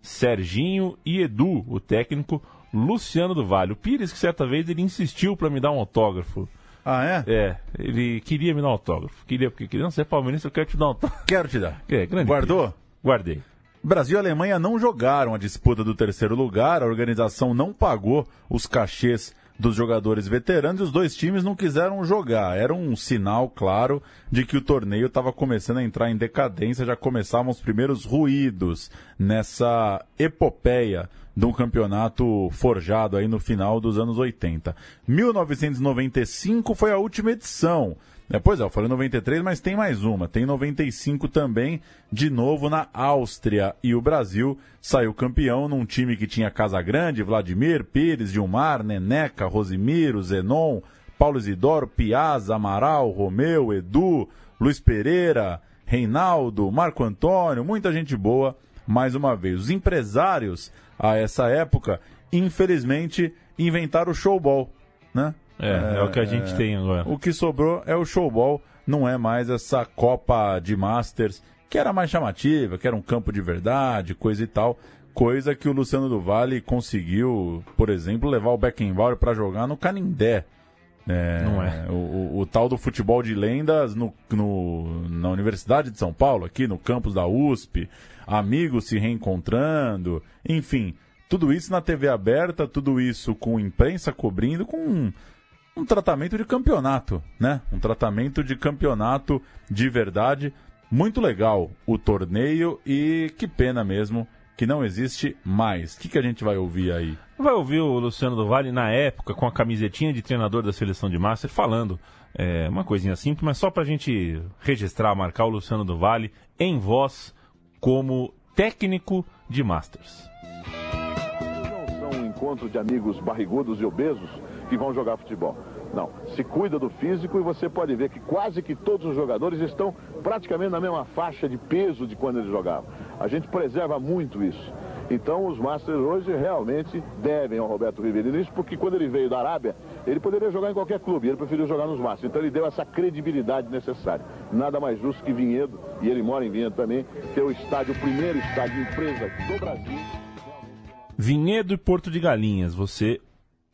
Serginho e Edu, o técnico Luciano do Vale. O Pires, que certa vez ele insistiu para me dar um autógrafo. Ah, é? É, ele queria me dar um autógrafo. Queria, porque queria, não, você é palmeirense, eu quero te dar um autógrafo. Quero te dar. É, grande Guardou? Guardei. Brasil e Alemanha não jogaram a disputa do terceiro lugar, a organização não pagou os cachês dos jogadores veteranos e os dois times não quiseram jogar. Era um sinal claro de que o torneio estava começando a entrar em decadência, já começavam os primeiros ruídos nessa epopeia de um campeonato forjado aí no final dos anos 80. 1995 foi a última edição. É, pois é, eu falei 93, mas tem mais uma. Tem 95 também, de novo na Áustria. E o Brasil saiu campeão num time que tinha Casa Grande, Vladimir, Pires, Gilmar, Neneca, Rosimiro, Zenon, Paulo Isidoro, Piazza, Amaral, Romeu, Edu, Luiz Pereira, Reinaldo, Marco Antônio, muita gente boa. Mais uma vez, os empresários a essa época, infelizmente, inventaram o showball, né? É, é, o que a gente é, tem agora. O que sobrou é o showball, não é mais essa Copa de Masters, que era mais chamativa, que era um campo de verdade, coisa e tal. Coisa que o Luciano do Vale conseguiu, por exemplo, levar o Beckenbauer para jogar no Canindé. É, não é. O, o, o, tal do futebol de lendas no, no, na Universidade de São Paulo, aqui no campus da USP, amigos se reencontrando, enfim, tudo isso na TV aberta, tudo isso com imprensa cobrindo, com um tratamento de campeonato, né? Um tratamento de campeonato de verdade. Muito legal o torneio e que pena mesmo que não existe mais. O que, que a gente vai ouvir aí? Vai ouvir o Luciano do Vale na época com a camisetinha de treinador da seleção de Master falando é, uma coisinha simples, mas só para a gente registrar, marcar o Luciano do Vale em voz como técnico de Masters. Não são um encontro de amigos barrigudos e obesos que vão jogar futebol. Não, se cuida do físico e você pode ver que quase que todos os jogadores estão praticamente na mesma faixa de peso de quando eles jogavam. A gente preserva muito isso. Então os Masters hoje realmente devem ao Roberto Rivelino isso, porque quando ele veio da Arábia, ele poderia jogar em qualquer clube, ele preferiu jogar nos Masters. Então ele deu essa credibilidade necessária. Nada mais justo que Vinhedo, e ele mora em Vinhedo também, ter o estádio, o primeiro estádio de empresa do Brasil. Vinhedo e Porto de Galinhas, você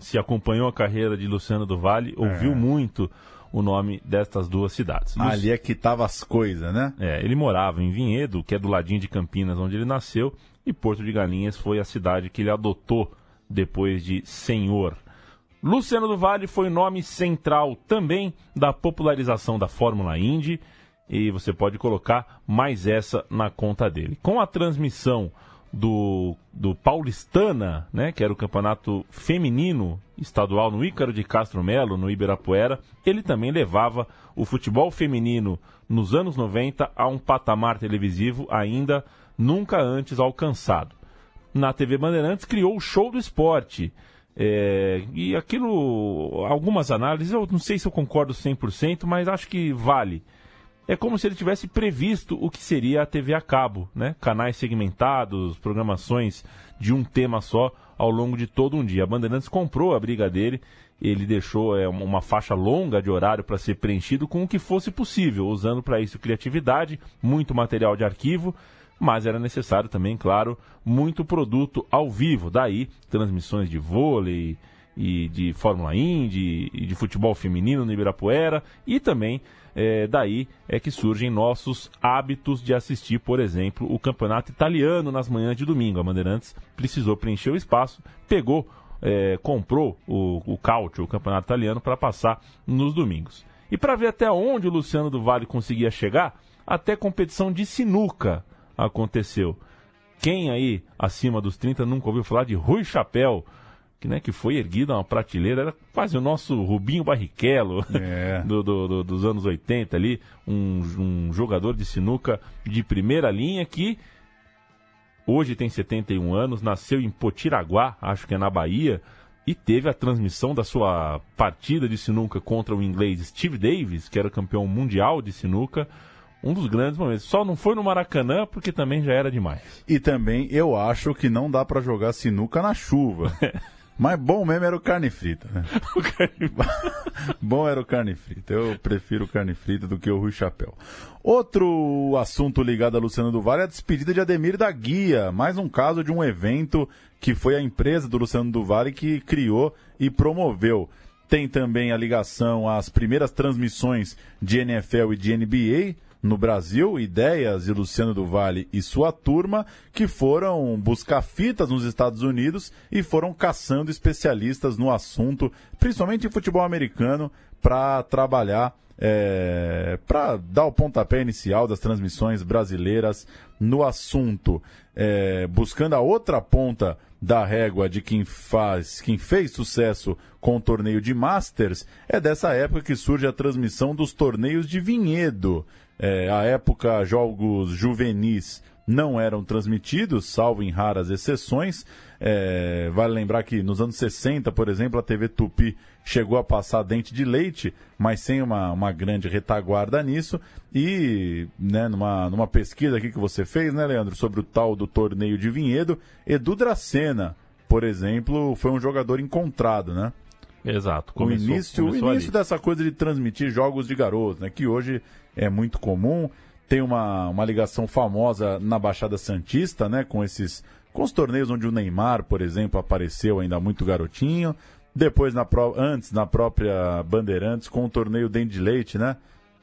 se acompanhou a carreira de Luciano do Vale, ouviu é. muito o nome destas duas cidades. Ali é que tava as coisas, né? É, ele morava em Vinhedo, que é do ladinho de Campinas, onde ele nasceu, e Porto de Galinhas foi a cidade que ele adotou depois de senhor. Luciano do Vale foi nome central também da popularização da Fórmula Indy, e você pode colocar mais essa na conta dele. Com a transmissão do, do Paulistana, né, que era o campeonato feminino estadual no Ícaro de Castro Melo, no Ibirapuera, ele também levava o futebol feminino nos anos 90 a um patamar televisivo ainda nunca antes alcançado. Na TV Bandeirantes criou o Show do Esporte. É, e aquilo, algumas análises, eu não sei se eu concordo 100%, mas acho que vale é como se ele tivesse previsto o que seria a TV a cabo, né? Canais segmentados, programações de um tema só ao longo de todo um dia. A Bandeirantes comprou a briga dele, ele deixou é, uma faixa longa de horário para ser preenchido com o que fosse possível, usando para isso criatividade, muito material de arquivo, mas era necessário também, claro, muito produto ao vivo. Daí, transmissões de vôlei e de Fórmula Indy e de futebol feminino no Ibirapuera e também é, daí é que surgem nossos hábitos de assistir, por exemplo, o campeonato italiano nas manhãs de domingo. A Bandeirantes precisou preencher o espaço, pegou, é, comprou o, o Calcio, o campeonato italiano, para passar nos domingos. E para ver até onde o Luciano do Vale conseguia chegar, até competição de sinuca aconteceu. Quem aí acima dos 30 nunca ouviu falar de Rui Chapéu? Que, né, que foi erguida uma prateleira, era quase o nosso Rubinho Barrichello é. do, do, do, dos anos 80 ali, um, um jogador de sinuca de primeira linha que hoje tem 71 anos, nasceu em Potiraguá, acho que é na Bahia, e teve a transmissão da sua partida de sinuca contra o inglês Steve Davis, que era campeão mundial de sinuca. Um dos grandes momentos. Só não foi no Maracanã porque também já era demais. E também eu acho que não dá para jogar sinuca na chuva. Mas bom mesmo era o carne frita, né? o carne... bom era o carne frita. Eu prefiro carne frita do que o Rui Chapéu. Outro assunto ligado a Luciano do Vale é a despedida de Ademir da Guia. Mais um caso de um evento que foi a empresa do Luciano do Vale que criou e promoveu. Tem também a ligação às primeiras transmissões de NFL e de NBA no Brasil, Ideias e Luciano do Vale e sua turma, que foram buscar fitas nos Estados Unidos e foram caçando especialistas no assunto, principalmente em futebol americano, para trabalhar, é, para dar o pontapé inicial das transmissões brasileiras no assunto. É, buscando a outra ponta da régua de quem faz, quem fez sucesso com o torneio de Masters, é dessa época que surge a transmissão dos torneios de vinhedo. É, a época, jogos juvenis não eram transmitidos, salvo em raras exceções. É, vale lembrar que nos anos 60, por exemplo, a TV Tupi chegou a passar dente de leite, mas sem uma, uma grande retaguarda nisso. E né, numa, numa pesquisa aqui que você fez, né, Leandro, sobre o tal do torneio de vinhedo, Edu Dracena, por exemplo, foi um jogador encontrado, né? Exato. Começou, o início, o início dessa coisa de transmitir jogos de garotos, né, que hoje é muito comum. Tem uma, uma ligação famosa na Baixada Santista, né, com esses com os torneios onde o Neymar, por exemplo, apareceu ainda muito garotinho. Depois, na pro... antes, na própria Bandeirantes, com o torneio Dente de Leite, né?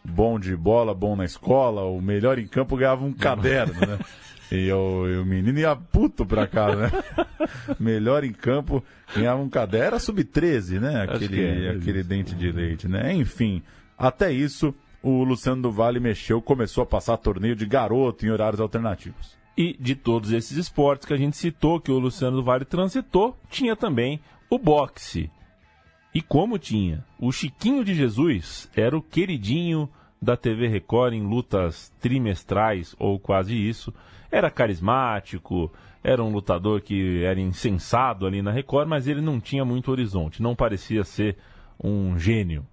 Bom de bola, bom na escola, o melhor em campo ganhava um caderno, né? E o, e o menino ia puto pra cá, né? melhor em campo ganhava um caderno. Era sub-13, né? Aquele, é, aquele dente de leite, né? Enfim, até isso, o Luciano do Vale mexeu, começou a passar torneio de garoto em horários alternativos. E de todos esses esportes que a gente citou, que o Luciano do Vale transitou, tinha também o boxe. E como tinha? O Chiquinho de Jesus era o queridinho da TV Record em lutas trimestrais, ou quase isso. Era carismático, era um lutador que era insensado ali na Record, mas ele não tinha muito horizonte, não parecia ser um gênio.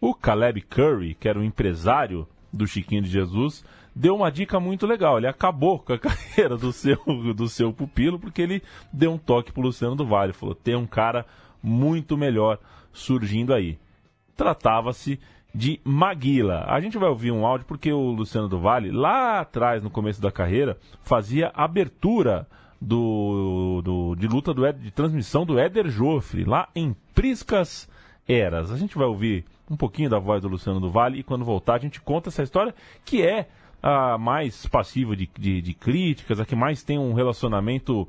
O Caleb Curry, que era o empresário do Chiquinho de Jesus, deu uma dica muito legal. Ele acabou com a carreira do seu, do seu pupilo, porque ele deu um toque pro Luciano do Vale. Falou: tem um cara muito melhor surgindo aí. Tratava-se de Maguila. A gente vai ouvir um áudio porque o Luciano do Vale, lá atrás, no começo da carreira, fazia abertura do, do de luta do, de transmissão do Éder Joffre, lá em Priscas Eras. A gente vai ouvir um pouquinho da voz do Luciano do Vale e quando voltar a gente conta essa história que é a mais passiva de, de, de críticas, a que mais tem um relacionamento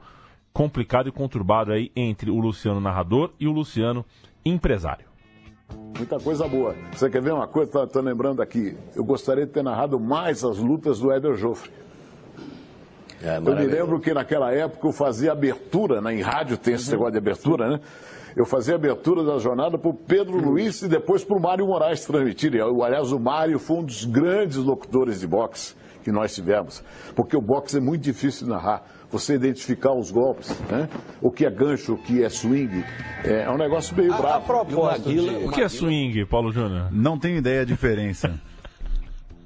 complicado e conturbado aí entre o Luciano narrador e o Luciano empresário. Muita coisa boa. Você quer ver uma coisa? Estou lembrando aqui. Eu gostaria de ter narrado mais as lutas do Éder Joffre. É, eu me lembro que naquela época eu fazia abertura, né? em rádio tem esse uhum. negócio de abertura, né? Eu fazia abertura da jornada para o Pedro Luiz e depois para o Mário Moraes transmitir. Aliás, o Mário foi um dos grandes locutores de boxe que nós tivemos, porque o boxe é muito difícil de narrar. Você identificar os golpes, né? o que é gancho, o que é swing, é, é um negócio meio a, bravo. A propósito de... O que é swing, Paulo Júnior? Não tenho ideia a diferença.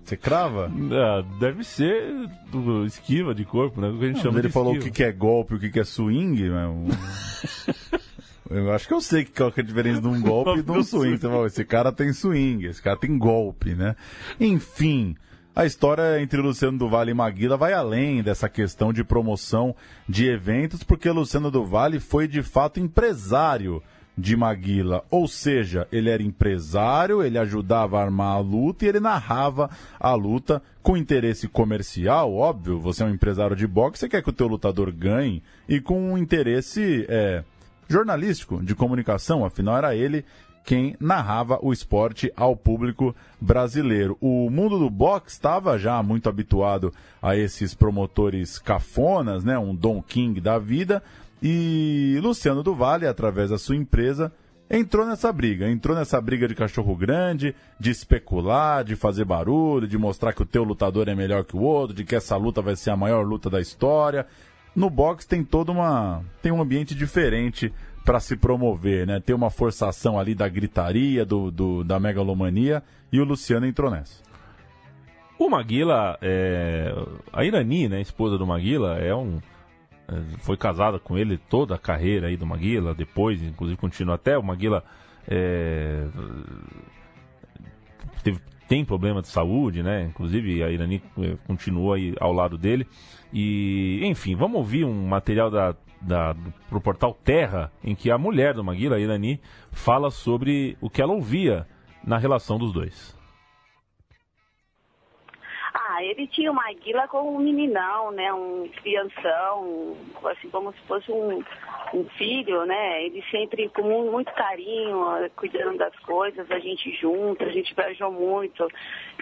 Você crava? Ah, deve ser do esquiva de corpo, né? O que a gente Não, chama ele de falou esquiva. o que é golpe, o que é swing, Eu acho que eu sei qual que é a diferença de um golpe e de um swing. Você fala, esse cara tem swing, esse cara tem golpe, né? Enfim, a história entre Luciano do Vale e Maguila vai além dessa questão de promoção de eventos, porque Luciano do Vale foi de fato empresário de Maguila, ou seja, ele era empresário, ele ajudava a armar a luta e ele narrava a luta com interesse comercial, óbvio, você é um empresário de boxe, você quer que o teu lutador ganhe e com um interesse é, jornalístico, de comunicação, afinal era ele quem narrava o esporte ao público brasileiro. O mundo do boxe estava já muito habituado a esses promotores cafonas, né, um Don King da vida, e Luciano do Vale, através da sua empresa, entrou nessa briga. Entrou nessa briga de cachorro grande, de especular, de fazer barulho, de mostrar que o teu lutador é melhor que o outro, de que essa luta vai ser a maior luta da história. No boxe tem toda uma tem um ambiente diferente para se promover, né? Tem uma forçação ali da gritaria, do, do, da megalomania e o Luciano entrou nessa. O Maguila, é... a Irani, né, esposa do Maguila, é um é, foi casada com ele toda a carreira aí do Maguila, depois, inclusive, continua até. O Maguila é, teve, tem problema de saúde, né? Inclusive, a Irani é, continua aí ao lado dele. E, enfim, vamos ouvir um material da, da, do, pro portal Terra, em que a mulher do Maguila, Irani, fala sobre o que ela ouvia na relação dos dois. Ah, ele tinha uma Maguila como um meninão, né? Um crianção, assim como se fosse um, um filho, né? Ele sempre com muito carinho, cuidando das coisas, a gente junto, a gente viajou muito.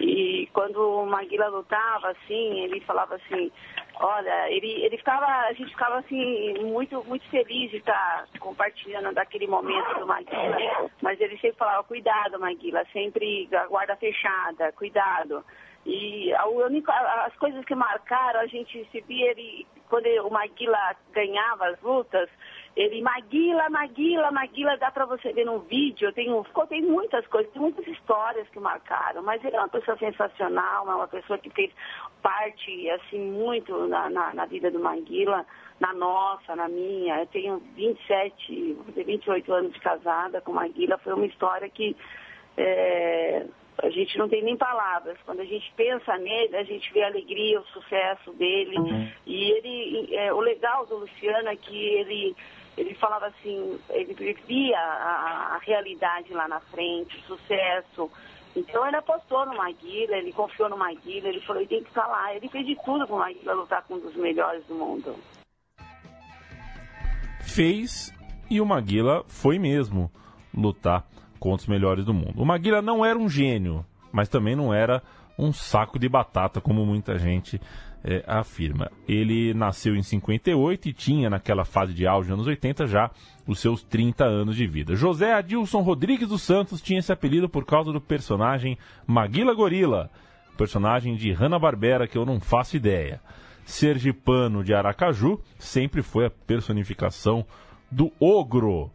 E quando o Maguila lutava, assim, ele falava assim, olha, ele, ele ficava, a gente ficava assim, muito, muito feliz de estar compartilhando daquele momento do Maguila. Mas ele sempre falava, cuidado, Maguila, sempre a guarda fechada, cuidado. E a única, as coisas que marcaram, a gente se via ele, quando o Maguila ganhava as lutas, ele, Maguila, Maguila, Maguila, dá para você ver no vídeo, eu tenho, tem muitas coisas, tem muitas histórias que marcaram, mas ele é uma pessoa sensacional, é uma pessoa que fez parte, assim, muito na, na, na vida do Maguila, na nossa, na minha. Eu tenho 27, 28 anos de casada com Maguila, foi uma história que é, a gente não tem nem palavras. Quando a gente pensa nele, a gente vê a alegria, o sucesso dele. Uhum. E ele, é, o legal do Luciano é que ele, ele falava assim, ele vivia a, a realidade lá na frente, o sucesso. Então ele apostou no Maguila, ele confiou no Maguila, ele falou, ele tem que estar lá. Ele fez de tudo para o Maguila lutar com um dos melhores do mundo. Fez e o Maguila foi mesmo lutar contra os melhores do mundo. O Maguila não era um gênio, mas também não era um saco de batata, como muita gente é, afirma. Ele nasceu em 58 e tinha, naquela fase de auge, anos 80, já os seus 30 anos de vida. José Adilson Rodrigues dos Santos tinha esse apelido por causa do personagem Maguila Gorila, personagem de Hanna-Barbera que eu não faço ideia. Sergipano de Aracaju sempre foi a personificação do ogro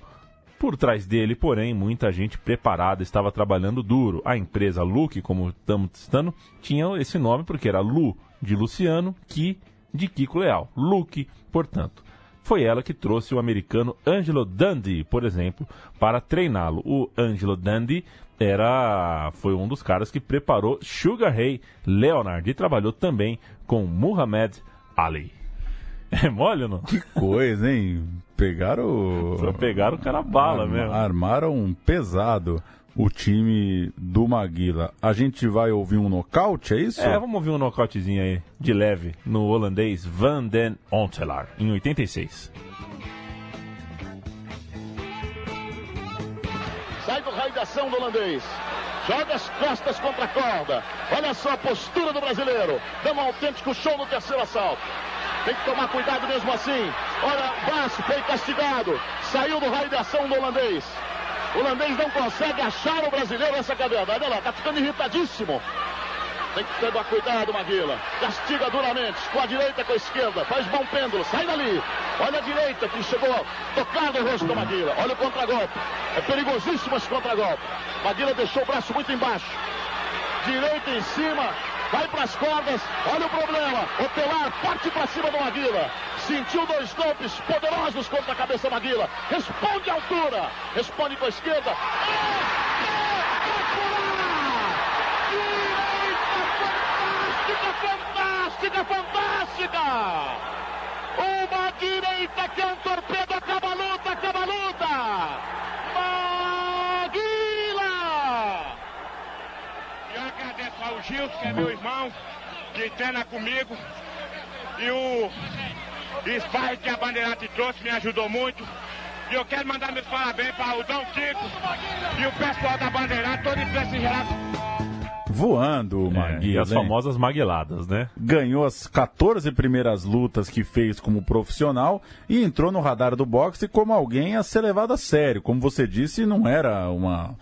por trás dele, porém, muita gente preparada estava trabalhando duro. A empresa Luke, como estamos citando, tinha esse nome porque era Lu de Luciano, Ki de Kiko Leal. Luke, portanto. Foi ela que trouxe o americano Angelo Dundee, por exemplo, para treiná-lo. O Angelo Dundee era foi um dos caras que preparou Sugar Ray Leonard e trabalhou também com Muhammad Ali. É mole ou não? Que coisa, hein? Pegaram. Só pegaram o cara bala Arma, mesmo. Armaram pesado o time do Maguila. A gente vai ouvir um nocaute, é isso? É, vamos ouvir um nocautezinho aí, de leve, no holandês Van den Ontelaar, em 86. Sai do raio de ação do holandês. Joga as costas contra a corda. Olha só a postura do brasileiro. Dá um autêntico show no terceiro assalto. Tem que tomar cuidado mesmo assim. Olha, Basso foi castigado. Saiu do raio de ação do holandês. O holandês não consegue achar o brasileiro nessa cadeira. Olha lá, tá ficando irritadíssimo. Tem que tomar cuidado, Maguila. Castiga duramente, com a direita com a esquerda. Faz bom pêndulo, sai dali. Olha a direita que chegou a tocar no rosto do Maguila. Olha o contragolpe. É perigosíssimo esse contragolpe. Maguila deixou o braço muito embaixo. Direita em cima, vai para as cordas, olha o problema. O Telar parte para cima do Maguila. Sentiu dois golpes poderosos contra a cabeça do Maguila. Responde à altura. Responde com a esquerda. Fantástica, fantástica! Uma direita que é um torpedo, acaba a luta, acaba a luta! agradeço ao Gilson, que é meu irmão, que treina comigo. E o Spy que a Bandeirante trouxe me ajudou muito. E eu quero mandar meus parabéns para o Dom Tico e o pessoal da Bandeirante, todo geral. Voando o Maguila. É, e as hein? famosas maguiladas, né? Ganhou as 14 primeiras lutas que fez como profissional e entrou no radar do boxe como alguém a ser levado a sério. Como você disse, não era uma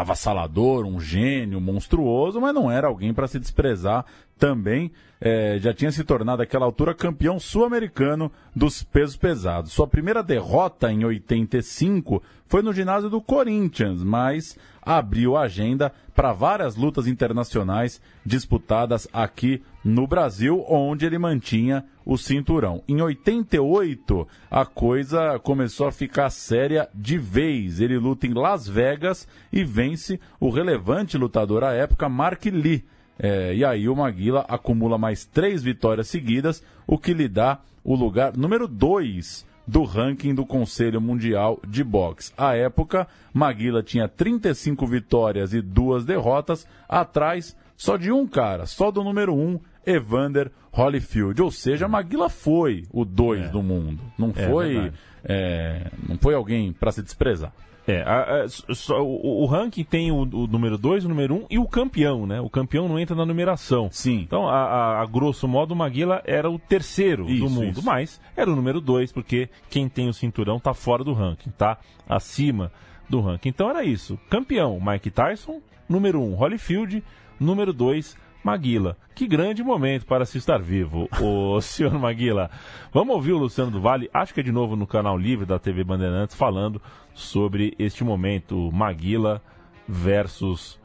avassalador, um gênio monstruoso, mas não era alguém para se desprezar também. É, já tinha se tornado àquela altura campeão sul-americano dos pesos pesados. Sua primeira derrota em 85 foi no ginásio do Corinthians, mas abriu a agenda para várias lutas internacionais disputadas aqui no Brasil, onde ele mantinha o cinturão. Em 88, a coisa começou a ficar séria de vez. Ele luta em Las Vegas e vence o relevante lutador à época, Mark Lee. É, e aí o Maguila acumula mais três vitórias seguidas, o que lhe dá o lugar número dois do ranking do Conselho Mundial de Boxe. À época, Maguila tinha 35 vitórias e duas derrotas, atrás só de um cara, só do número um, Evander Holyfield. Ou seja, a Maguila foi o 2 é. do mundo. Não É foi, é, não foi alguém para se desprezar. É, a- a- só- o, o ranking tem o, o número 2, o número 1 um, e o campeão, né? O campeão não entra na numeração. Sim. Então, a, a- grosso modo, o Maguila era o terceiro do Isso, mundo, isso. mas era o número 2, porque quem tem o cinturão tá fora do ranking, tá acima do ranking. Então era isso. Campeão, Mike Tyson. Número 1, um, Holyfield. Número 2, Maguila. Que grande momento para se estar vivo, o senhor Maguila. Vamos ouvir o Luciano do Vale, acho que é de novo no canal livre da TV Bandeirantes, falando sobre este momento Maguila versus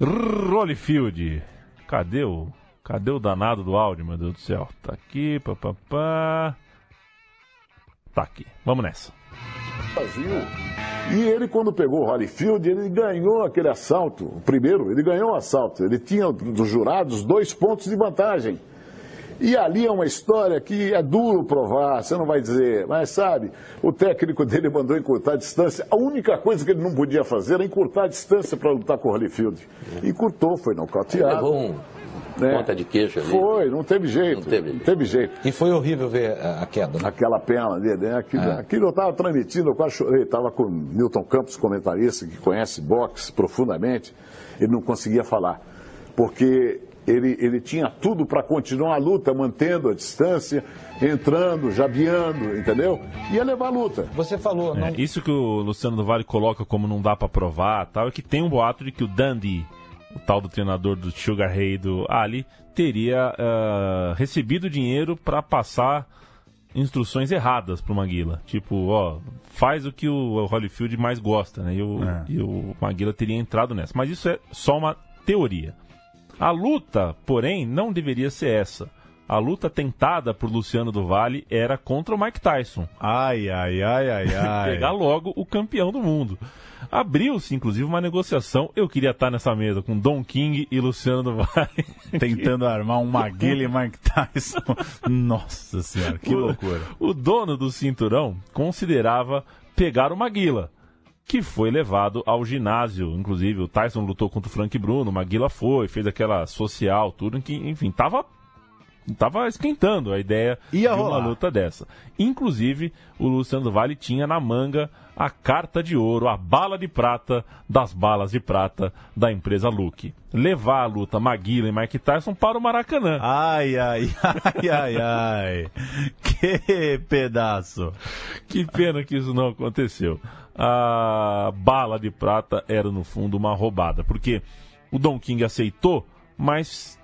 Holyfield. Cadê o, cadê o danado do áudio, meu Deus do céu? Tá aqui, papapá. Tá aqui. Vamos nessa. Brasil. E ele, quando pegou o Holyfield, ele ganhou aquele assalto. O primeiro, ele ganhou o assalto. Ele tinha dos jurados dois pontos de vantagem. E ali é uma história que é duro provar, você não vai dizer, mas sabe, o técnico dele mandou encurtar a distância. A única coisa que ele não podia fazer era encurtar a distância para lutar com o Holyfield. Encurtou, foi nocauteado. Um né? ponta de queijo ali. Foi, não teve jeito. Não teve. Não teve jeito. E foi horrível ver a, queda, né? Aquela perna dele, né? Aquilo, É. aquilo eu estava transmitindo, eu quase chorei. Estava com o Milton Campos, comentarista, que conhece boxe profundamente. Ele não conseguia falar. Porque ele, ele tinha tudo para continuar a luta, mantendo a distância, entrando, jabeando, entendeu? Ia levar a luta. Você falou, É, isso que o Luciano do Vale coloca como não dá pra provar tal, é que tem um boato de que o Dundee, o tal do treinador do Sugar Ray do Ali, teria ah, recebido dinheiro pra passar instruções erradas pro Maguila. Tipo, ó, faz o que o Holyfield mais gosta, né? E o, É. e o Maguila teria entrado nessa. Mas isso é só uma teoria. A luta, porém, não deveria ser essa. A luta tentada por Luciano do Vale era contra o Mike Tyson. Ai, ai, ai, ai, ai. Pegar logo o campeão do mundo. Abriu-se, inclusive, uma negociação. Eu queria estar nessa mesa com Don King e Luciano do Vale. Tentando armar um Maguila e Mike Tyson. Nossa senhora, que O- loucura. O dono do cinturão considerava pegar o Maguila, que foi levado ao ginásio. Inclusive, o Tyson lutou contra o Frank Bruno, o Maguila foi, fez aquela social, tudo, que, enfim, tava. Tava esquentando a ideia Ia de rolar. uma luta dessa. Inclusive, o Luciano Vale tinha na manga a carta de ouro, a bala de prata das balas de prata da empresa Luke. Levar a luta Maguila e Mike Tyson para o Maracanã. Ai, ai, ai, ai, ai. Que pedaço. Que pena que isso não aconteceu. A bala de prata era, no fundo, uma roubada. Porque o Don King aceitou, mas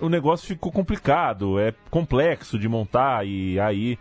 o negócio ficou complicado, é complexo de montar e aí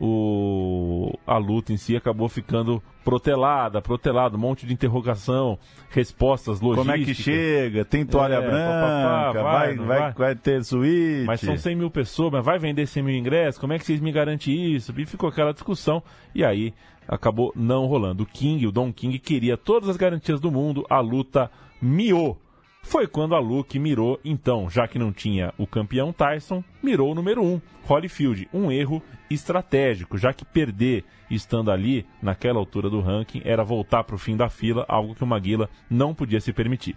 o, a luta em si acabou ficando protelada, protelada, um monte de interrogação, respostas logísticas. Como é que chega? Tem toalha É, branca? papapá, vai, não vai, vai? vai ter suíte? Mas são 100 mil pessoas, mas vai vender 100 mil ingressos? Como é que vocês me garantem isso? E ficou aquela discussão, e aí acabou não rolando. O King, o Don King, queria todas as garantias do mundo, a luta miou. Foi quando a Luke mirou, então, já que não tinha o campeão Tyson, mirou o número 1, um, Holyfield. Um erro estratégico, já que perder estando ali, naquela altura do ranking, era voltar para o fim da fila, algo que o Maguila não podia se permitir.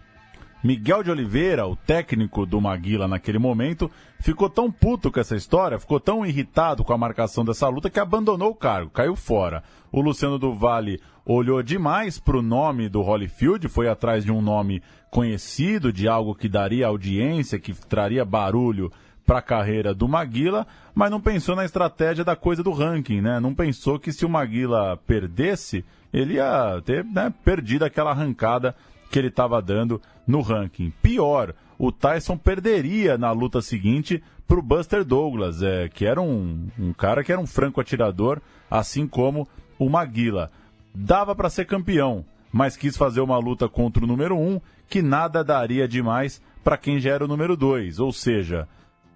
Miguel de Oliveira, o técnico do Maguila naquele momento, ficou tão puto com essa história, ficou tão irritado com a marcação dessa luta que abandonou o cargo, caiu fora. O Luciano do Vale olhou demais para o nome do Holyfield, foi atrás de um nome conhecido, de algo que daria audiência, que traria barulho para a carreira do Maguila, mas não pensou na estratégia da coisa do ranking, né? Não pensou que se o Maguila perdesse, ele ia ter né, perdido aquela arrancada que ele estava dando no ranking. Pior, o Tyson perderia na luta seguinte para o Buster Douglas, é, que era um, um cara que era um franco atirador, assim como o Maguila. Dava para ser campeão, mas quis fazer uma luta contra o número um, que nada daria demais para quem já era o número dois. Ou seja,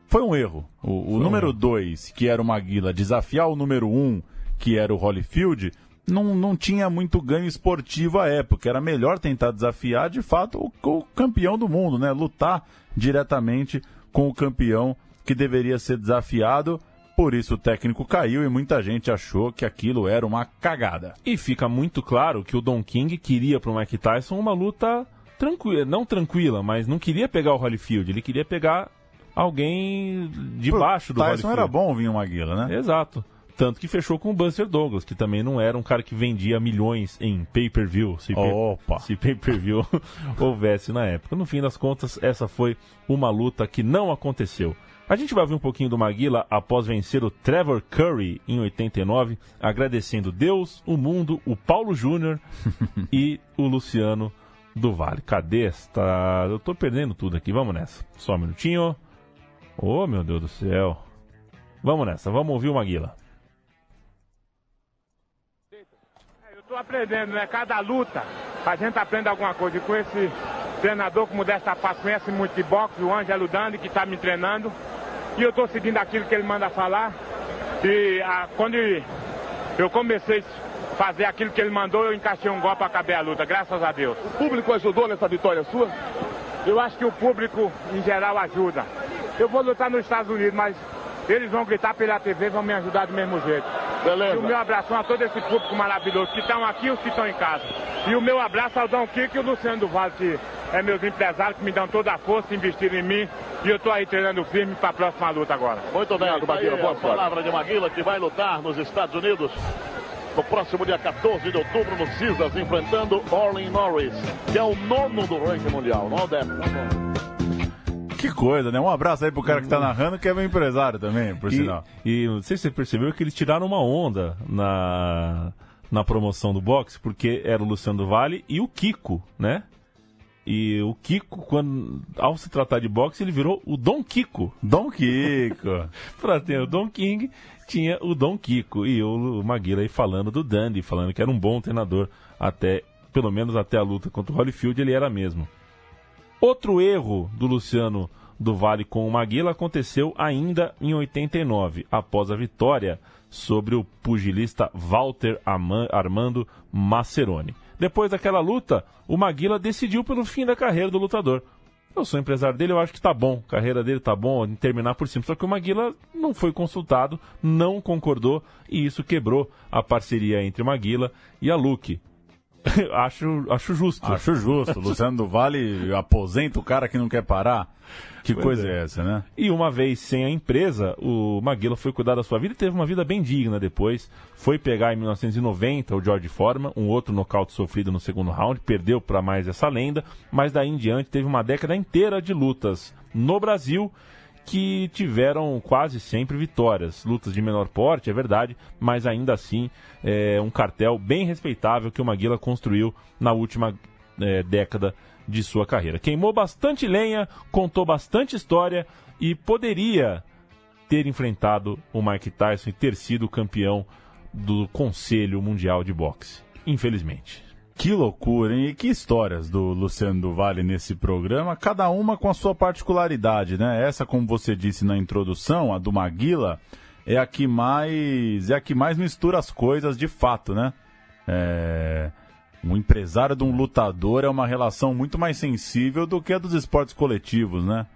foi um erro. O, o número 2, que era o Maguila, desafiar o número 1, um, que era o Holyfield, não, não tinha muito ganho esportivo à época. Era melhor tentar desafiar, de fato, o, o campeão do mundo, né? Lutar diretamente com o campeão que deveria ser desafiado. Por isso o técnico caiu e muita gente achou que aquilo era uma cagada. E fica muito claro que o Don King queria para o Mike Tyson uma luta tranquila, não tranquila, mas não queria pegar o Holyfield, ele queria pegar alguém de baixo do Tyson Holyfield. era bom vir o Maguila, né? Exato. Tanto que fechou com o Buster Douglas, que também não era um cara que vendia milhões em pay-per-view, se, Opa. se pay-per-view houvesse na época. No fim das contas, essa foi uma luta que não aconteceu. A gente vai ouvir um pouquinho do Maguila após vencer o Trevor Curry em 89, agradecendo Deus, o mundo, o Paulo Júnior e o Luciano do Vale. Cadê esta? Eu tô perdendo tudo aqui, vamos nessa. Só um minutinho. Oh, meu Deus do céu. Vamos nessa, vamos ouvir o Maguila. Eu tô aprendendo, né? Cada luta, a gente aprende alguma coisa. E com esse treinador, como dessa parte, conhece muito de boxe, o Ângelo Dandi, que tá me treinando. E eu tô seguindo aquilo que ele manda falar. E ah, quando eu comecei a fazer aquilo que ele mandou, eu encaixei um golpe e acabei a luta, graças a Deus. O público ajudou nessa vitória sua? Eu acho que o público, em geral, ajuda. Eu vou lutar nos Estados Unidos, mas eles vão gritar pela TV e vão me ajudar do mesmo jeito. Beleza. E o meu abração a todo esse público maravilhoso que estão aqui e os que estão em casa. E o meu abraço ao Dom Kiko e o Luciano do Vale, que é meus empresários, que me dão toda a força, investiram em mim. E eu estou aí treinando firme para a próxima luta agora. Muito bem, Obrigado, Maguila. Boa sorte. palavra de Maguila, que vai lutar nos Estados Unidos no próximo dia 14 de outubro no CISAS, enfrentando Orlin Norris, que é o nono do ranking mundial, não é o décimo. Que coisa, né? Um abraço aí pro cara que tá narrando, que é meu empresário também, por E, sinal. e não sei se você percebeu que eles tiraram uma onda na, na promoção do boxe, porque era o Luciano do Vale e o Kiko, né? E o Kiko, quando, ao se tratar de boxe, ele virou o Dom Kiko. Dom Kiko. pra ter o Dom King, tinha o Dom Kiko. E o Maguila aí falando do Dandy, falando que era um bom treinador, até, pelo menos até a luta contra o Holyfield, ele era mesmo. Outro erro do Luciano do Vale com o Maguila aconteceu ainda em 89, após a vitória sobre o pugilista Walter Armando Maceroni. Depois daquela luta, o Maguila decidiu pelo fim da carreira do lutador. Eu sou empresário dele, eu acho que tá bom, a carreira dele tá bom, terminar por cima. Só que o Maguila não foi consultado, não concordou e isso quebrou a parceria entre Maguila e a Luke. acho, acho justo. Acho justo. Luciano do Vale aposenta o cara que não quer parar. Que Pois coisa é. é essa, né? E uma vez sem a empresa, o Maguila foi cuidar da sua vida e teve uma vida bem digna depois. Foi pegar em 1990 o George Foreman, um outro nocaute sofrido no segundo round, perdeu para mais essa lenda, mas daí em diante teve uma década inteira de lutas no Brasil que tiveram quase sempre vitórias. Lutas de menor porte, é verdade, mas ainda assim é um cartel bem respeitável que o Maguila construiu na última é, década de sua carreira. Queimou bastante lenha, contou bastante história e poderia ter enfrentado o Mike Tyson e ter sido campeão do Conselho Mundial de Boxe. Infelizmente. Que loucura, hein? E que histórias do Luciano do Vale nesse programa, cada uma com a sua particularidade, né? Essa, como você disse na introdução, a do Maguila, é a que mais é a que mais mistura as coisas de fato, né? É... Um empresário de um lutador é uma relação muito mais sensível do que a dos esportes coletivos, né?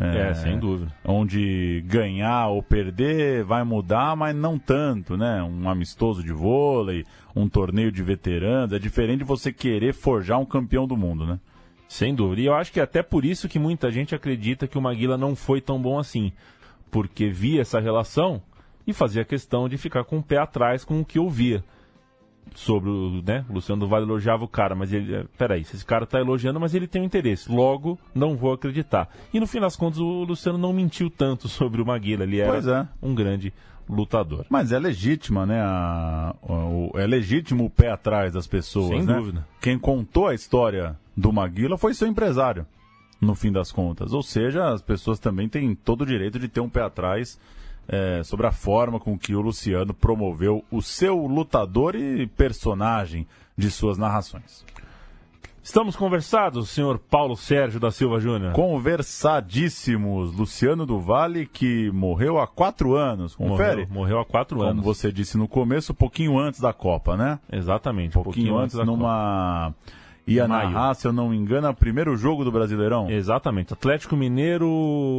É, sem dúvida. Onde ganhar ou perder vai mudar, mas não tanto, né? Um amistoso de vôlei, um torneio de veteranos, é diferente de você querer forjar um campeão do mundo, né? Sem dúvida. E eu acho que é até por isso que muita gente acredita que o Maguila não foi tão bom assim. Porque via essa relação e fazia questão de ficar com o pé atrás com o que ouvia. Sobre o, né? O Luciano do Vale elogiava o cara, mas ele. Peraí, esse cara tá elogiando, mas ele tem um interesse. Logo, não vou acreditar. E no fim das contas, o Luciano não mentiu tanto sobre o Maguila. Ele era é. um grande lutador. Mas é legítima, né? a- o- é legítimo o pé atrás das pessoas, Sem né? dúvida. Quem contou a história do Maguila foi seu empresário, no fim das contas. Ou seja, as pessoas também têm todo o direito de ter um pé atrás é, sobre a forma com que o Luciano promoveu o seu lutador e personagem de suas narrações. Estamos conversados, senhor Paulo Sérgio da Silva Júnior? Conversadíssimos. Luciano do Vale, que morreu há quatro anos. Confere? Morreu, morreu há quatro Como anos. você disse no começo, um pouquinho antes da Copa, né? Exatamente, Um pouquinho, antes, da numa. Ia Maio. narrar, se eu não me engano, o primeiro jogo do Brasileirão. Exatamente. Atlético Mineiro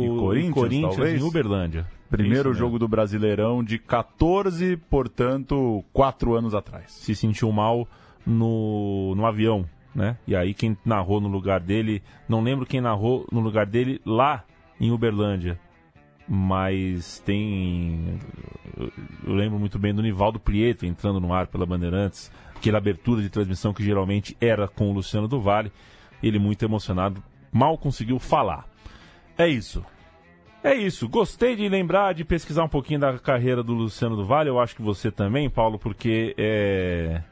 E Corinthians, talvez? em Uberlândia. Primeiro Isso jogo do Brasileirão de 14, portanto, quatro anos atrás. Se sentiu mal no, no avião né? E aí quem narrou no lugar dele, não lembro quem narrou no lugar dele lá em Uberlândia, mas tem. Eu lembro muito bem do Nivaldo Prieto entrando no ar pela Bandeirantes, aquela abertura de transmissão que geralmente era com o Luciano do Vale. Ele muito emocionado, mal conseguiu falar. É isso. É isso. Gostei de lembrar, de pesquisar um pouquinho da carreira do Luciano do Vale. Eu acho que você também, Paulo, porque é.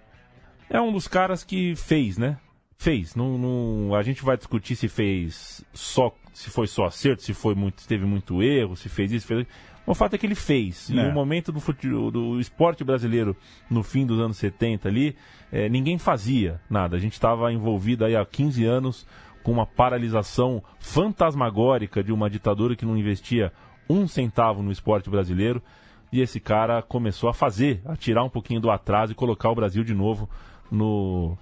É um dos caras que fez, né? Fez. Não, não, a gente vai discutir se fez só se foi só acerto, se foi muito, teve muito erro, se fez isso, fez o fato é que ele fez. É. No momento do, do esporte brasileiro, no fim dos anos 70 ali, é, ninguém fazia nada. A gente estava envolvido aí há 15 anos com uma paralisação fantasmagórica de uma ditadura que não investia um centavo no esporte brasileiro. E esse cara começou a fazer, a tirar um pouquinho do atraso e colocar o Brasil de novo no,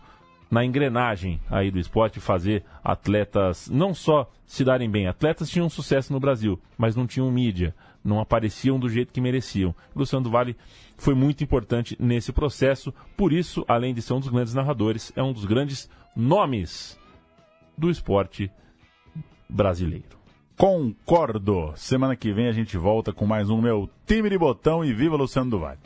na engrenagem aí do esporte, fazer atletas não só se darem bem, atletas tinham sucesso no Brasil, mas não tinham mídia, não apareciam do jeito que mereciam. Luciano Vale foi muito importante nesse processo, por isso, além de ser um dos grandes narradores, é um dos grandes nomes do esporte brasileiro. Concordo. Semana que vem a gente volta com mais um meu time de botão e viva Luciano do Vale.